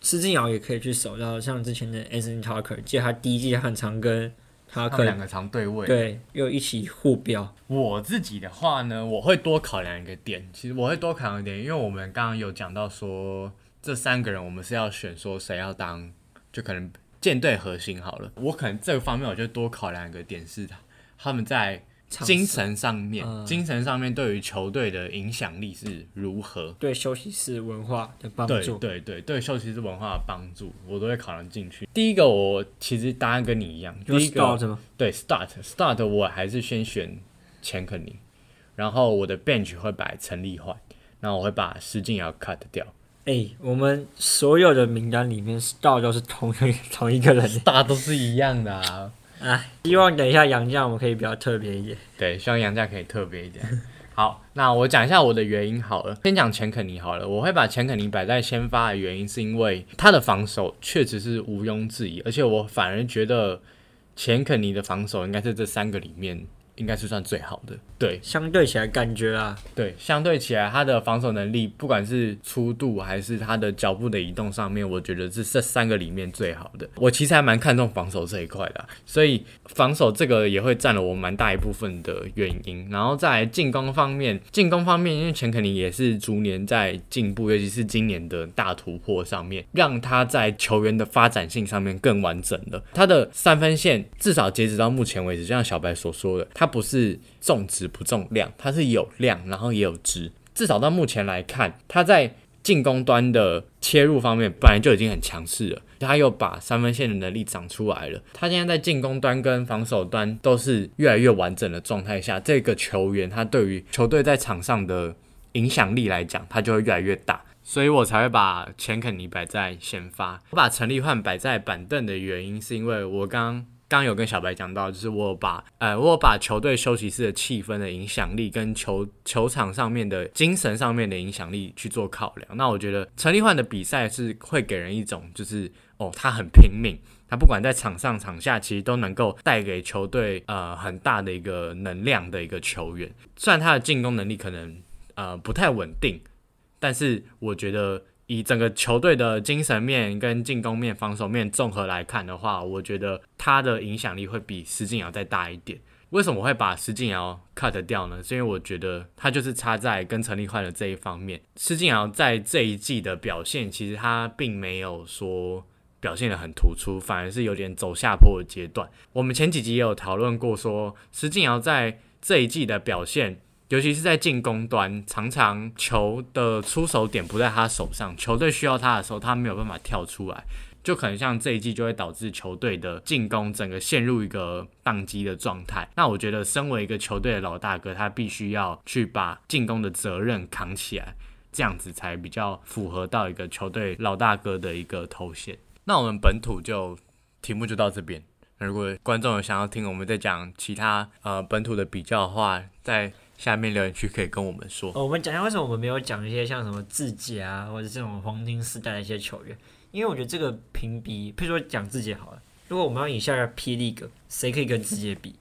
施晋尧也可以去守到像之前的 Anthony Tucker，记得他第一季很常跟。他们两个常对位，对，又一起互飙。我自己的话呢，我会多考量一个点。其实我会多考量一点，因为我们刚刚有讲到说，这三个人我们是要选说谁要当，就可能舰队核心好了。我可能这个方面我就多考量一个点是，他们在。精神上面，精神上面对于球队的影响力是如何？对休息室文化的帮助，对对对，对休息室文化的帮助，我都会考量进去。第一个，我其实答案跟你一样，第一个对 start start，我还是先选钱肯尼，然后我的 bench 会摆陈立焕，然后我会把施晋尧 cut 掉。哎，我们所有的名单里面 start 都是同一同一个人，start 都是一样的啊。啊，希望等一下杨将我们可以比较特别一点。对，希望杨将可以特别一点。<laughs> 好，那我讲一下我的原因好了。先讲钱肯尼好了，我会把钱肯尼摆在先发的原因，是因为他的防守确实是毋庸置疑，而且我反而觉得钱肯尼的防守应该是这三个里面。应该是算最好的，对，相对起来感觉啊，对，相对起来他的防守能力，不管是粗度还是他的脚步的移动上面，我觉得是这三个里面最好的。我其实还蛮看重防守这一块的，所以防守这个也会占了我蛮大一部分的原因。然后在进攻方面，进攻方面，因为钱肯尼也是逐年在进步，尤其是今年的大突破上面，让他在球员的发展性上面更完整了。他的三分线至少截止到目前为止，就像小白所说的，他。它不是重质不重量，它是有量，然后也有质。至少到目前来看，它在进攻端的切入方面本来就已经很强势了，他又把三分线的能力长出来了。他现在在进攻端跟防守端都是越来越完整的状态下，这个球员他对于球队在场上的影响力来讲，他就会越来越大。所以我才会把钱肯尼摆在先发，我把陈立焕摆在板凳的原因，是因为我刚刚有跟小白讲到，就是我把呃，我把球队休息室的气氛的影响力跟球球场上面的精神上面的影响力去做考量。那我觉得陈立焕的比赛是会给人一种就是哦，他很拼命，他不管在场上场下，其实都能够带给球队呃很大的一个能量的一个球员。虽然他的进攻能力可能呃不太稳定，但是我觉得。以整个球队的精神面、跟进攻面、防守面综合来看的话，我觉得他的影响力会比施晋尧再大一点。为什么我会把施晋尧 cut 掉呢？是因为我觉得他就是差在跟陈立焕的这一方面。施晋尧在这一季的表现，其实他并没有说表现的很突出，反而是有点走下坡的阶段。我们前几集也有讨论过，说施晋尧在这一季的表现。尤其是在进攻端，常常球的出手点不在他手上，球队需要他的时候，他没有办法跳出来，就可能像这一季就会导致球队的进攻整个陷入一个宕机的状态。那我觉得，身为一个球队的老大哥，他必须要去把进攻的责任扛起来，这样子才比较符合到一个球队老大哥的一个头衔。那我们本土就题目就到这边。如果观众有想要听我们在讲其他呃本土的比较的话，在下面留言区可以跟我们说。哦我们讲一下为什么我们没有讲一些像什么自己啊，或者这种黄金时代的一些球员，因为我觉得这个评比，譬如说讲自己好了。如果我们要以下个 P League，谁可以跟自己比？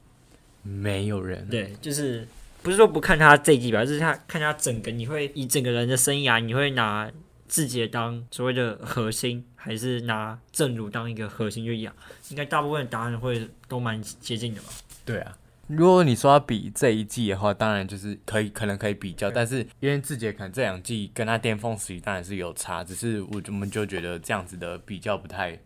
没有人。对，就是不是说不看他这一季吧，就是他看他整个，你会以整个人的生涯，你会拿自己当所谓的核心，还是拿正如当一个核心就一样？应该大部分答案会都蛮接近的吧？对啊。如果你说要比这一季的话，当然就是可以，可能可以比较，但是因为志杰可能这两季跟他巅峰时期当然是有差，只是我我们就觉得这样子的比较不太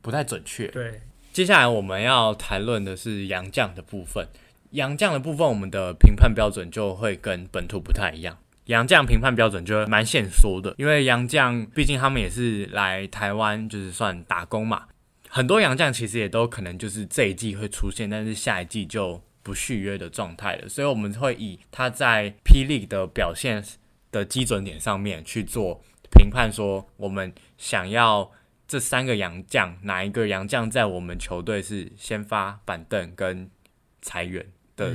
不太准确。对，接下来我们要谈论的是杨将的部分，杨将的部分我们的评判标准就会跟本土不太一样，杨将评判标准就蛮限缩的，因为杨将毕竟他们也是来台湾就是算打工嘛，很多杨将其实也都可能就是这一季会出现，但是下一季就。不续约的状态了，所以我们会以他在霹雳的表现的基准点上面去做评判，说我们想要这三个洋将哪一个洋将在我们球队是先发板凳跟裁员的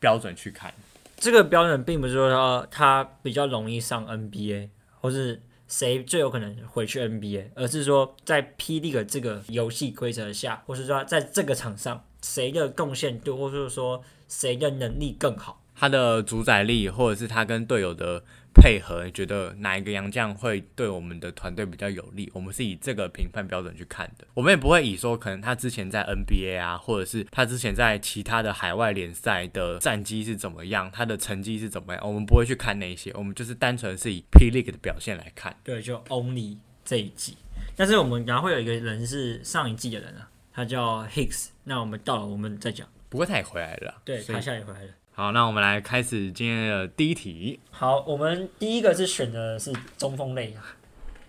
标准去看。这个标准并不是说他比较容易上 NBA，或是谁最有可能回去 NBA，而是说在霹雳的这个游戏规则下，或是说在这个场上。谁的贡献多，或者说谁的能力更好？他的主宰力，或者是他跟队友的配合，觉得哪一个洋将会对我们的团队比较有利？我们是以这个评判标准去看的。我们也不会以说可能他之前在 NBA 啊，或者是他之前在其他的海外联赛的战绩是怎么样，他的成绩是怎么样，我们不会去看那些。我们就是单纯是以 P League 的表现来看。对，就 Only 这一季。但是我们然后会有一个人是上一季的人啊。他叫 Hicks，那我们到了，我们再讲。不过他也回来了，对他现在也回来了。好，那我们来开始今天的第一题。好，我们第一个是选的是中锋类啊，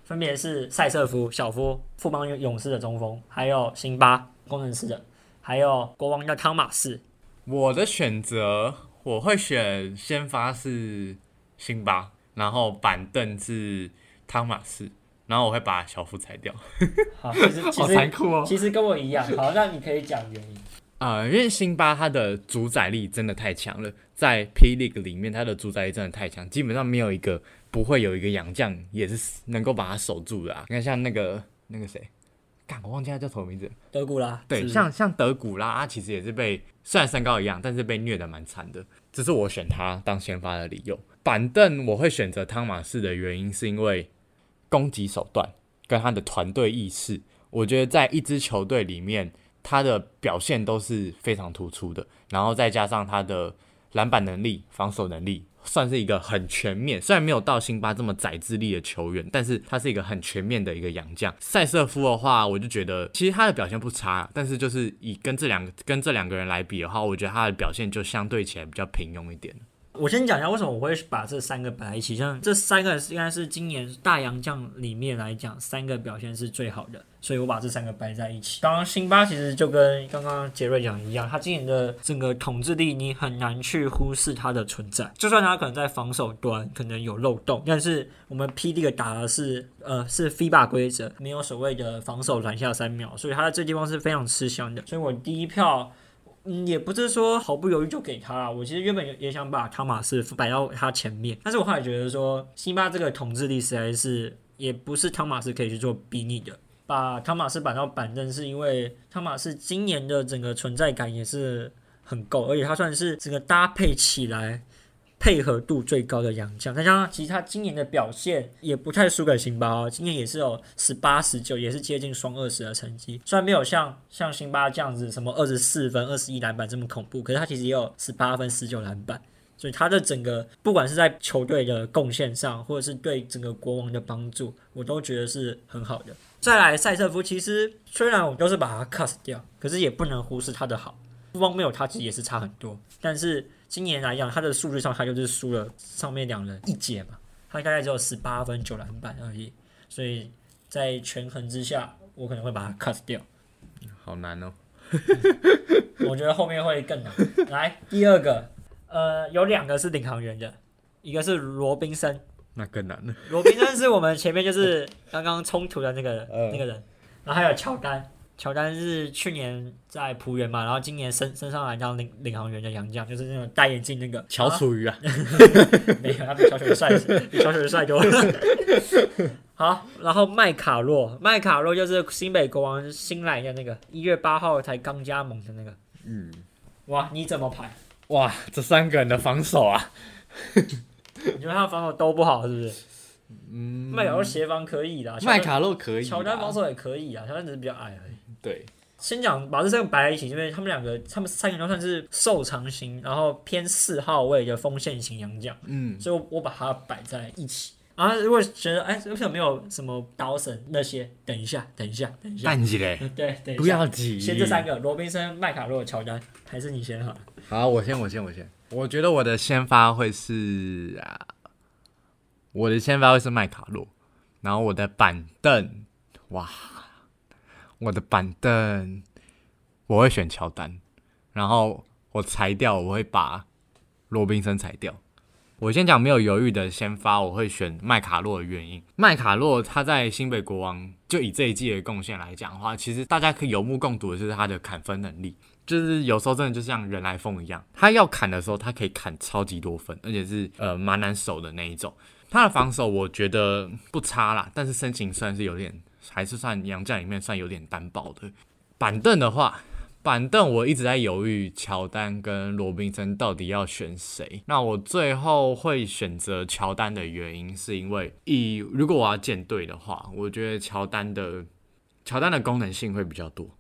分别是塞瑟夫、小夫、富邦勇士的中锋，还有辛巴工程师的，还有国王的汤马士。我的选择我会选先发是辛巴，然后板凳是汤马士。然后我会把小夫裁掉。<laughs> 好，其实好残酷哦。其实跟我一样。好，那你可以讲原因。啊，<laughs> 因为辛巴他的主宰力真的太强了，在 P League 里面，他的主宰力真的太强，基本上没有一个不会有一个洋将也是能够把他守住的啊。你看像那个那个谁，干我忘记他叫什么名字，德古拉。对，像像德古拉，他其实也是被虽然身高一样，但是被虐的蛮惨的。这是我选他当先发的理由。板凳我会选择汤马士的原因是因为。攻击手段跟他的团队意识，我觉得在一支球队里面，他的表现都是非常突出的。然后再加上他的篮板能力、防守能力，算是一个很全面。虽然没有到辛巴这么宰智力的球员，但是他是一个很全面的一个洋将。塞瑟夫的话，我就觉得其实他的表现不差，但是就是以跟这两个跟这两个人来比的话，我觉得他的表现就相对起来比较平庸一点。我先讲一下为什么我会把这三个摆在一起，像这三个应该是今年大洋将里面来讲，三个表现是最好的，所以我把这三个摆在一起。刚刚辛巴其实就跟刚刚杰瑞讲一样，他今年的整个统治力你很难去忽视他的存在，就算他可能在防守端可能有漏洞，但是我们 P 这个打的是呃是 FIBA 规则，没有所谓的防守篮下三秒，所以他在这地方是非常吃香的，所以我第一票。嗯，也不是说毫不犹豫就给他了。我其实原本也想把汤马斯摆到他前面，但是我后来觉得说，辛巴这个统治力实在是也不是汤马斯可以去做比拟的。把汤马斯摆到板凳，是因为汤马斯今年的整个存在感也是很够，而且他算是整个搭配起来。配合度最高的洋将，再加上其实他今年的表现也不太输给辛巴哦，今年也是有十八十九，也是接近双二十的成绩。虽然没有像像辛巴这样子什么二十四分、二十一篮板这么恐怖，可是他其实也有十八分、十九篮板，所以他的整个不管是在球队的贡献上，或者是对整个国王的帮助，我都觉得是很好的。再来塞瑟夫，其实虽然我们都是把他 cut 掉，可是也不能忽视他的好，不光没有他，其实也是差很多，但是。今年来讲，他的数据上他就是输了上面两人一截嘛，他大概只有十八分九篮板而已，所以在权衡之下，我可能会把他 cut 掉。好难哦，<laughs> 我觉得后面会更难。来第二个，呃，有两个是领航员的，一个是罗宾森，那更难了。罗宾森是我们前面就是刚刚冲突的那个 <laughs> 那个人，然后还有乔丹。乔丹是去年在浦原嘛，然后今年升升上来当领领航员的洋将，就是那种戴眼镜那个乔楚瑜啊，<laughs> 没有，他比乔楚瑜帅，比乔楚瑜帅多了。<laughs> 好，然后麦卡洛，麦卡洛就是新北国王新来的那个，一月八号才刚加盟的那个。嗯，哇，你怎么排？哇，这三个人的防守啊，<laughs> 你觉得他的防守都不好，是不是？嗯，麦卡洛协防可以的，麦卡洛可以，乔丹防守也可以啊，乔丹只是比较矮而已。对，先讲把这三个摆在一起，因为他们两个，他们三个都算是瘦长型，然后偏四号位的锋线型洋将，嗯，所以我把它摆在一起。啊，如果觉得哎，为什么没有什么刀神那些？等一下，等一下，等一下，慢起来，<laughs> 对对，不要急，先这三个：罗宾森、麦卡洛、乔丹，还是你先好？好，我先，我先，我先。我觉得我的先发会是啊，我的先发会是麦卡洛，然后我的板凳，哇。我的板凳我会选乔丹，然后我裁掉，我会把罗宾森裁掉。我先讲没有犹豫的先发，我会选麦卡洛的原因。麦卡洛他在新北国王就以这一季的贡献来讲的话，其实大家可以有目共睹的就是他的砍分能力，就是有时候真的就像人来疯一样，他要砍的时候他可以砍超级多分，而且是呃蛮难守的那一种。他的防守我觉得不差啦，但是身形算是有点。还是算杨将里面算有点单薄的。板凳的话，板凳我一直在犹豫，乔丹跟罗宾森到底要选谁。那我最后会选择乔丹的原因，是因为以如果我要建队的话，我觉得乔丹的乔丹的功能性会比较多。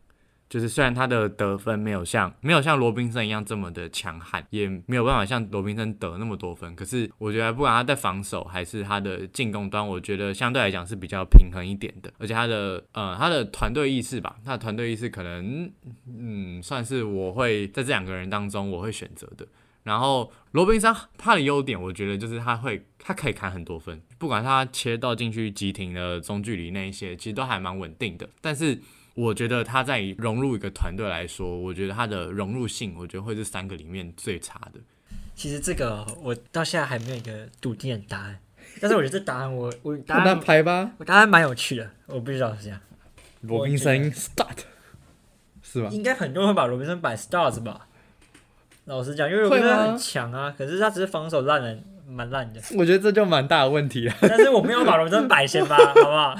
就是虽然他的得分没有像没有像罗宾森一样这么的强悍，也没有办法像罗宾森得那么多分，可是我觉得不管他在防守还是他的进攻端，我觉得相对来讲是比较平衡一点的。而且他的呃他的团队意识吧，他的团队意识可能嗯算是我会在这两个人当中我会选择的。然后罗宾森他的优点，我觉得就是他会他可以砍很多分，不管他切到进去急停的中距离那一些，其实都还蛮稳定的。但是我觉得他在融入一个团队来说，我觉得他的融入性，我觉得会是三个里面最差的。其实这个我到现在还没有一个笃定的答案，但是我觉得这答案我我答案排吧，我答案蛮有趣的，我不知道是这样。罗宾森 start 是吧？应该很多人会把罗宾森摆 start 吧？老实讲，因为罗宾森很强啊，可是他只是防守烂人，蛮烂的。我觉得这就蛮大的问题了。但是我没有把罗宾森摆先吧，好不好？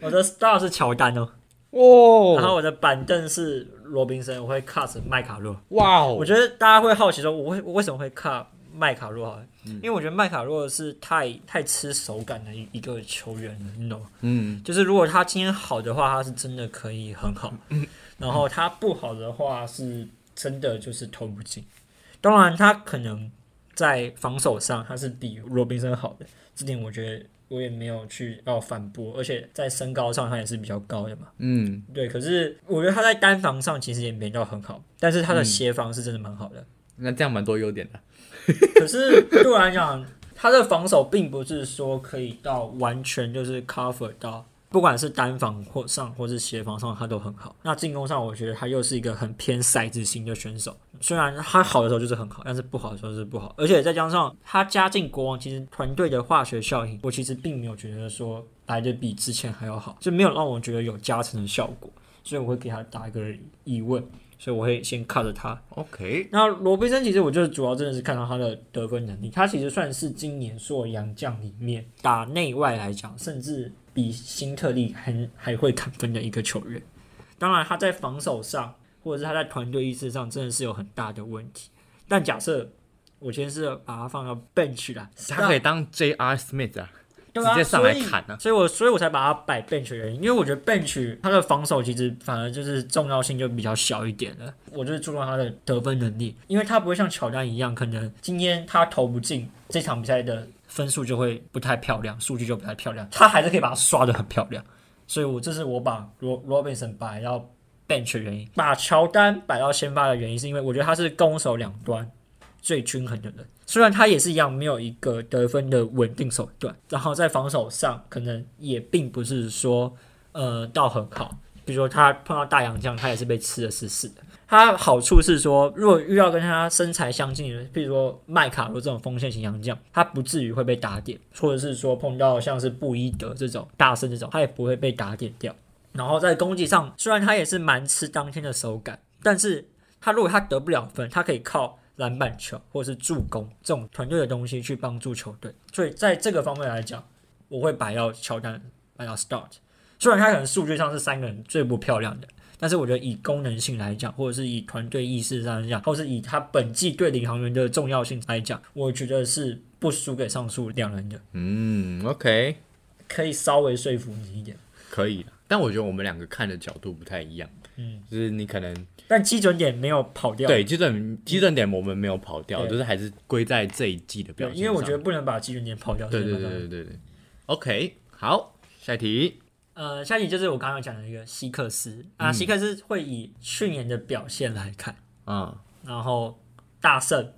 我的 start 是乔丹哦。哦，然后我的板凳是罗宾森，我会 cut 麦卡洛。哇哦，我觉得大家会好奇说，我会我为什么会 cut 麦卡洛？哈，因为我觉得麦卡洛是太太吃手感的一一个球员了，你懂吗？嗯，就是如果他今天好的话，他是真的可以很好；然后他不好的话，是真的就是投不进。当然，他可能在防守上他是比罗宾森好的，这点我觉得。我也没有去要反驳，而且在身高上他也是比较高的嘛。嗯，对。可是我觉得他在单防上其实也没到很好，但是他的协防是真的蛮好的。那这样蛮多优点的。<laughs> 可是对我来讲，他的防守并不是说可以到完全就是 cover 到，不管是单防或上或是协防上，他都很好。那进攻上，我觉得他又是一个很偏赛制型的选手。虽然他好的时候就是很好，但是不好的时候是不好。而且再加上他加进国王，其实团队的化学效应，我其实并没有觉得说来的比之前还要好，就没有让我觉得有加成的效果。所以我会给他打一个疑问。所以我会先 cut 他。OK，那罗宾森其实我就是主要真的是看到他的得分能力，他其实算是今年所有洋将里面打内外来讲，甚至比辛特利还还会砍分的一个球员。当然他在防守上，或者是他在团队意识上，真的是有很大的问题。但假设我先是把他放到 bench 啦，他可以当 J.R. Smith 啊。直接上来砍呢，所以我所以我才把他摆 bench 的原因，因为我觉得 bench 他的防守其实反而就是重要性就比较小一点了。我就是注重他的得分能力，因为他不会像乔丹一样，可能今天他投不进这场比赛的分数就会不太漂亮，数据就不太漂亮，他还是可以把它刷的很漂亮。所以我这是我把罗 Robinson 摆到 bench 的原因，把乔丹摆到先发的原因，是因为我觉得他是攻守两端最均衡的人。虽然他也是一样没有一个得分的稳定手段，然后在防守上可能也并不是说呃到很好。比如说他碰到大洋将，他也是被吃的死死的。他好处是说，如果遇到跟他身材相近的，比如说麦卡罗这种锋线型洋将，他不至于会被打点，或者是说碰到像是布伊德这种大圣这种，他也不会被打点掉。然后在攻击上，虽然他也是蛮吃当天的手感，但是他如果他得不了分，他可以靠。篮板球或者是助攻这种团队的东西去帮助球队，所以在这个方面来讲，我会摆到乔丹，摆到 start。虽然他可能数据上是三个人最不漂亮的，但是我觉得以功能性来讲，或者是以团队意识上来讲，或是以他本季对领航员的重要性来讲，我觉得是不输给上述两人的。嗯，OK，可以稍微说服你一点，可以但我觉得我们两个看的角度不太一样。嗯，就是你可能。但基准点没有跑掉。对，基准基准点我们没有跑掉，就是还是归在这一季的表现。因为我觉得不能把基准点跑掉。对对对对对对。OK，好，下一题。呃，下一题就是我刚刚讲的一个希克斯啊，希克斯会以去年的表现来看，啊，然后大圣、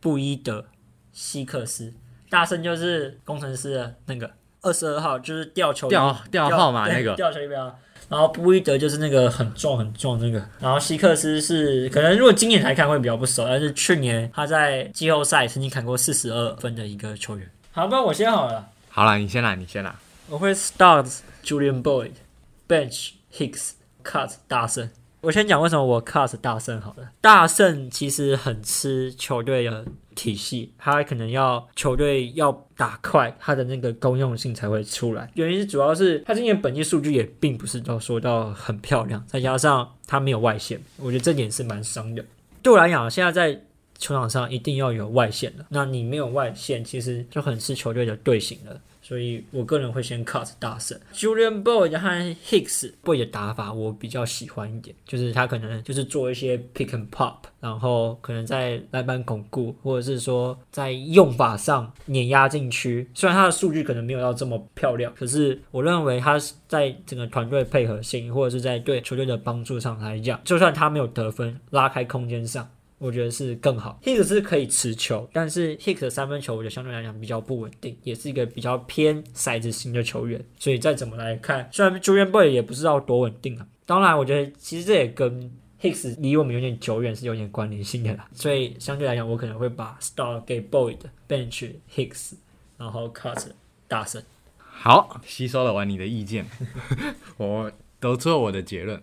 布伊德、希克斯，大圣就是工程师的那个二十二号，就是吊球吊吊号码那个吊球标。然后布伊德就是那个很壮很壮那个，然后希克斯是可能如果今年来看会比较不熟，但是去年他在季后赛曾经砍过四十二分的一个球员。好，不然我先好了。好了，你先来，你先来。我会 start Julian Boyd，bench Hicks，cut 大圣。我先讲为什么我 cut 大圣好了。大圣其实很吃球队的。体系，他可能要球队要打快，他的那个公用性才会出来。原因是主要是他今年本季数据也并不是都说到很漂亮，再加上他没有外线，我觉得这点是蛮伤的。对我来讲，现在在球场上一定要有外线的，那你没有外线，其实就很吃球队的队形了。所以我个人会先 cut 大圣 Julian Boyd 和 Hicks b o y 的打法我比较喜欢一点，就是他可能就是做一些 pick and pop，然后可能在篮板巩固，或者是说在用法上碾压禁区。虽然他的数据可能没有到这么漂亮，可是我认为他在整个团队配合性或者是在对球队的帮助上来讲，就算他没有得分，拉开空间上。我觉得是更好，Hicks 是可以持球，但是 Hicks 的三分球我觉得相对来讲比较不稳定，也是一个比较偏骰子型的球员，所以再怎么来看，虽然 Julian Boy 也不知道多稳定啊，当然我觉得其实这也跟 Hicks 离我们有点久远是有点关联性的啦，所以相对来讲我可能会把 Star 给 Boyd，Bench Hicks，然后 Cut 大胜。好，吸收了完你的意见，<laughs> 我得出了我的结论，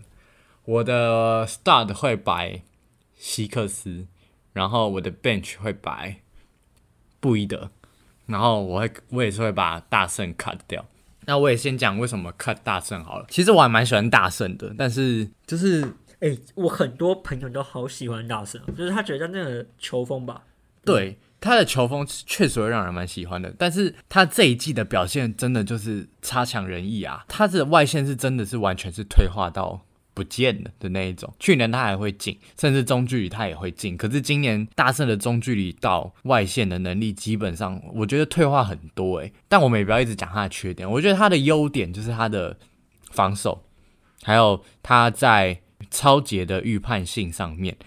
我的 Start 会摆。希克斯，然后我的 bench 会摆布伊德，然后我会我也是会把大圣 cut 掉。那我也先讲为什么 cut 大圣好了。其实我还蛮喜欢大圣的，但是就是哎，我很多朋友都好喜欢大圣，就是他觉得那个球风吧，对他的球风确实会让人蛮喜欢的。但是他这一季的表现真的就是差强人意啊，他的外线是真的是完全是退化到。不见了的那一种，去年他还会进，甚至中距离他也会进。可是今年大圣的中距离到外线的能力，基本上我觉得退化很多诶。但我们也不要一直讲他的缺点，我觉得他的优点就是他的防守，还有他在超节的预判性上面，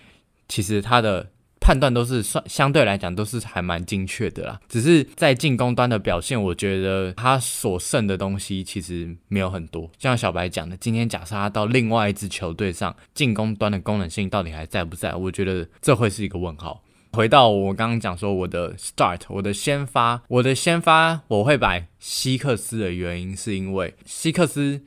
其实他的判断都是算相对来讲都是还蛮精确的啦。只是在进攻端的表现，我觉得他所剩的东西其实没有很多。像小白讲的，今天假设他到另外一支球队上，进攻端的功能性到底还在不在？我觉得这会是一个问号。回到我刚刚讲说我的 start，我的先发，我的先发我会摆希克斯的原因，是因为希克斯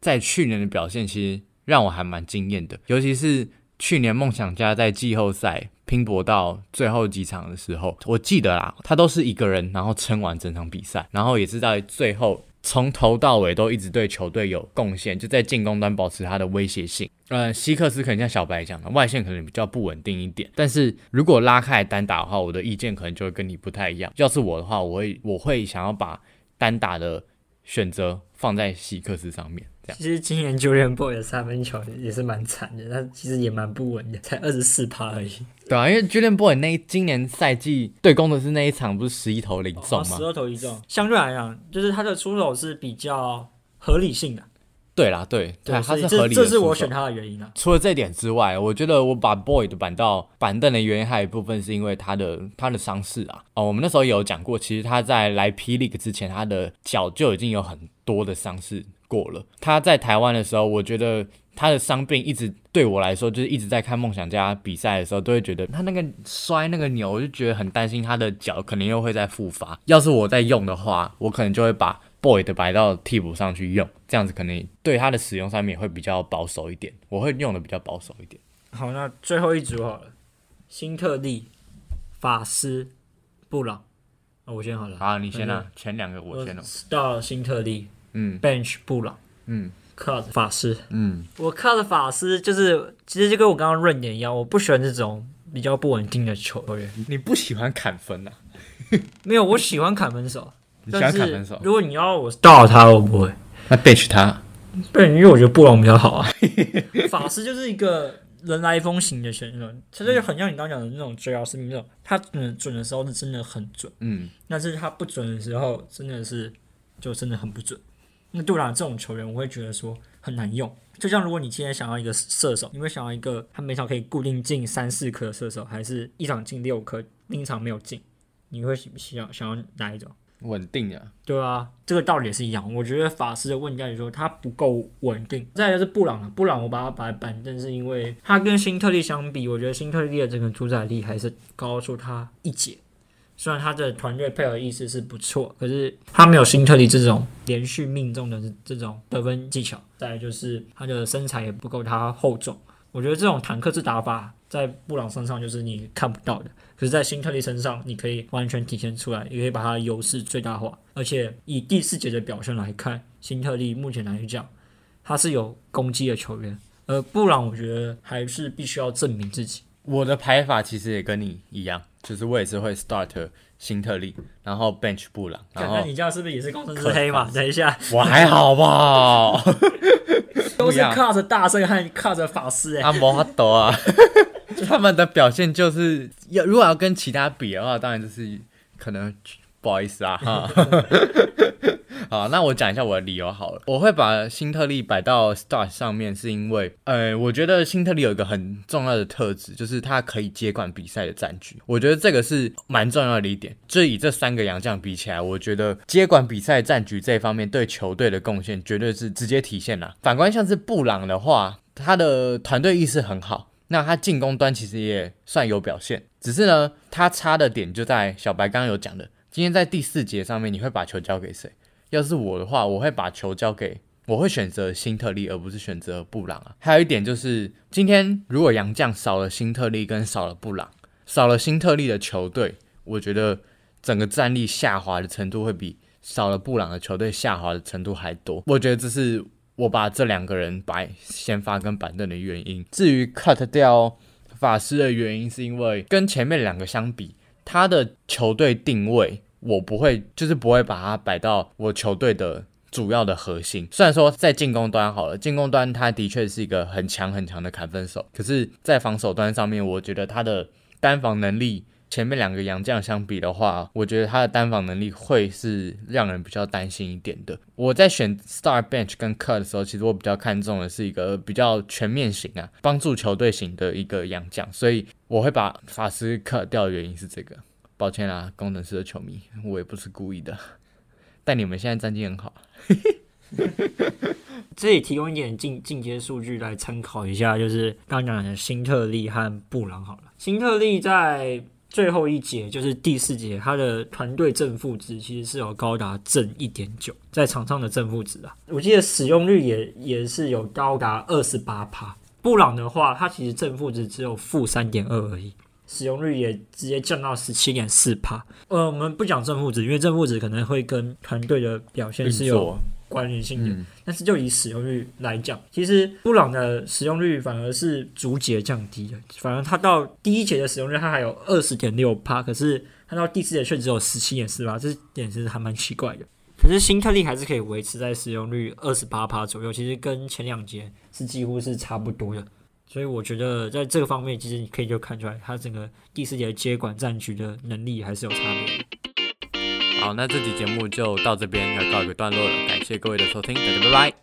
在去年的表现其实让我还蛮惊艳的，尤其是去年梦想家在季后赛拼搏到最后几场的时候，我记得啦，他都是一个人然后撑完整场比赛，然后也是在最后。从头到尾都一直对球队有贡献，就在进攻端保持他的威胁性。呃，希克斯可能像小白讲的，外线可能比较不稳定一点。但是如果拉开单打的话，我的意见可能就会跟你不太一样。要是我的话，我会我会想要把单打的选择放在希克斯上面。其实今年 Julian Boy 的三分球也是蛮惨的，他其实也蛮不稳的，才二十四趴而已。对啊，因为 Julian Boy 那今年赛季对攻的是那一场，不是十一投零中吗？十二投一中，相对来讲，就是他的出手是比较合理性的。对啦，对，对，他是合理。这是我选他的原因啊。除了这点之外，我觉得我把 Boy 的板到板凳的原因还有一部分是因为他的他的伤势啊。哦，我们那时候有讲过，其实他在来 P League 之前，他的脚就已经有很多的伤势。过了，他在台湾的时候，我觉得他的伤病一直对我来说，就是一直在看梦想家比赛的时候，都会觉得他那个摔那个扭，我就觉得很担心他的脚可能又会再复发。要是我在用的话，我可能就会把 Boy 的摆到替补上去用，这样子可能对他的使用上面会比较保守一点，我会用的比较保守一点。好，那最后一组好了，新特利、法师、布朗，我先好了。好，你先啊，前两个我先了。到新特利。嗯，bench 布朗，嗯，cut 法师，嗯，我 cut 法师就是其实就跟我刚刚论点一样，我不喜欢这种比较不稳定的球员。你不喜欢砍分呐？<laughs> 没有，我喜欢砍分手。<laughs> 你喜欢砍分手？如果你要我到他，我不会。那 bench 他？对，因为我觉得布朗比较好啊。<laughs> 法师就是一个人来风型的选手，他就很像你刚刚讲的那种追奥斯那种，他准准的时候是真的很准，嗯，但是他不准的时候真的是就真的很不准。那杜兰这种球员，我会觉得说很难用。就像如果你今天想要一个射手，你会想要一个他每场可以固定进三四颗的射手，还是一场进六颗，另一场没有进？你会想要想要哪一种？稳定啊，对啊，这个道理也是一样。我觉得法师的问题在于说他不够稳定。再就是布朗了，布朗我把他摆板凳，是因为他跟新特利相比，我觉得新特利的这个主宰力还是高出他一截。虽然他的团队配合意识是不错，可是他没有新特利这种连续命中的这种得分技巧。再来就是他的身材也不够他厚重。我觉得这种坦克式打法在布朗身上就是你看不到的，可是，在新特利身上你可以完全体现出来，也可以把他的优势最大化。而且以第四节的表现来看，新特利目前来讲，他是有攻击的球员，而布朗我觉得还是必须要证明自己。我的排法其实也跟你一样。就是我也是会 start 新特利，然后 bench 布朗，然后你这样是不是也是工程师？黑嘛？等一下，我还好吧，<laughs> 都是靠着大圣和靠着法师哎，阿摩哈多啊，<laughs> 他们的表现就是要如果要跟其他比的话，当然就是可能不好意思啊哈。<laughs> <laughs> 好，那我讲一下我的理由好了。我会把新特利摆到 start 上面，是因为，呃，我觉得新特利有一个很重要的特质，就是他可以接管比赛的战局。我觉得这个是蛮重要的一点。就以这三个洋将比起来，我觉得接管比赛战局这一方面对球队的贡献绝对是直接体现了。反观像是布朗的话，他的团队意识很好，那他进攻端其实也算有表现，只是呢，他差的点就在小白刚刚有讲的，今天在第四节上面，你会把球交给谁？要是我的话，我会把球交给，我会选择辛特利，而不是选择布朗啊。还有一点就是，今天如果杨将少了辛特利跟少了布朗，少了辛特利的球队，我觉得整个战力下滑的程度会比少了布朗的球队下滑的程度还多。我觉得这是我把这两个人摆先发跟板凳的原因。至于 cut 掉法师的原因，是因为跟前面两个相比，他的球队定位。我不会，就是不会把它摆到我球队的主要的核心。虽然说在进攻端好了，进攻端他的确是一个很强很强的砍分手，可是，在防守端上面，我觉得他的单防能力前面两个洋将相比的话，我觉得他的单防能力会是让人比较担心一点的。我在选 Star Bench 跟 Cut 的时候，其实我比较看重的是一个比较全面型啊，帮助球队型的一个洋将，所以我会把法师 Cut 掉的原因是这个。抱歉啦，工程师的球迷，我也不是故意的。<laughs> 但你们现在战绩很好。<laughs> 这里提供一点进进阶数据来参考一下，就是刚刚讲的辛特利和布朗好了。辛特利在最后一节，就是第四节，他的团队正负值其实是有高达正一点九，在场上的正负值啊，我记得使用率也也是有高达二十八帕。布朗的话，他其实正负值只有负三点二而已，使用率也直接降到十七点四帕。呃，我们不讲正负值，因为正负值可能会跟团队的表现是有。关联性的，但是就以使用率来讲，其实布朗的使用率反而是逐节降低的。反而他到第一节的使用率他还有二十点六帕，可是他到第四节却只有十七点四帕，这点其实还蛮奇怪的。可是新特利还是可以维持在使用率二十八帕左右，其实跟前两节是几乎是差不多的。所以我觉得在这个方面，其实你可以就看出来，他整个第四节接管战局的能力还是有差别。好，那这期节目就到这边要告一个段落了，感谢各位的收听，大家拜拜。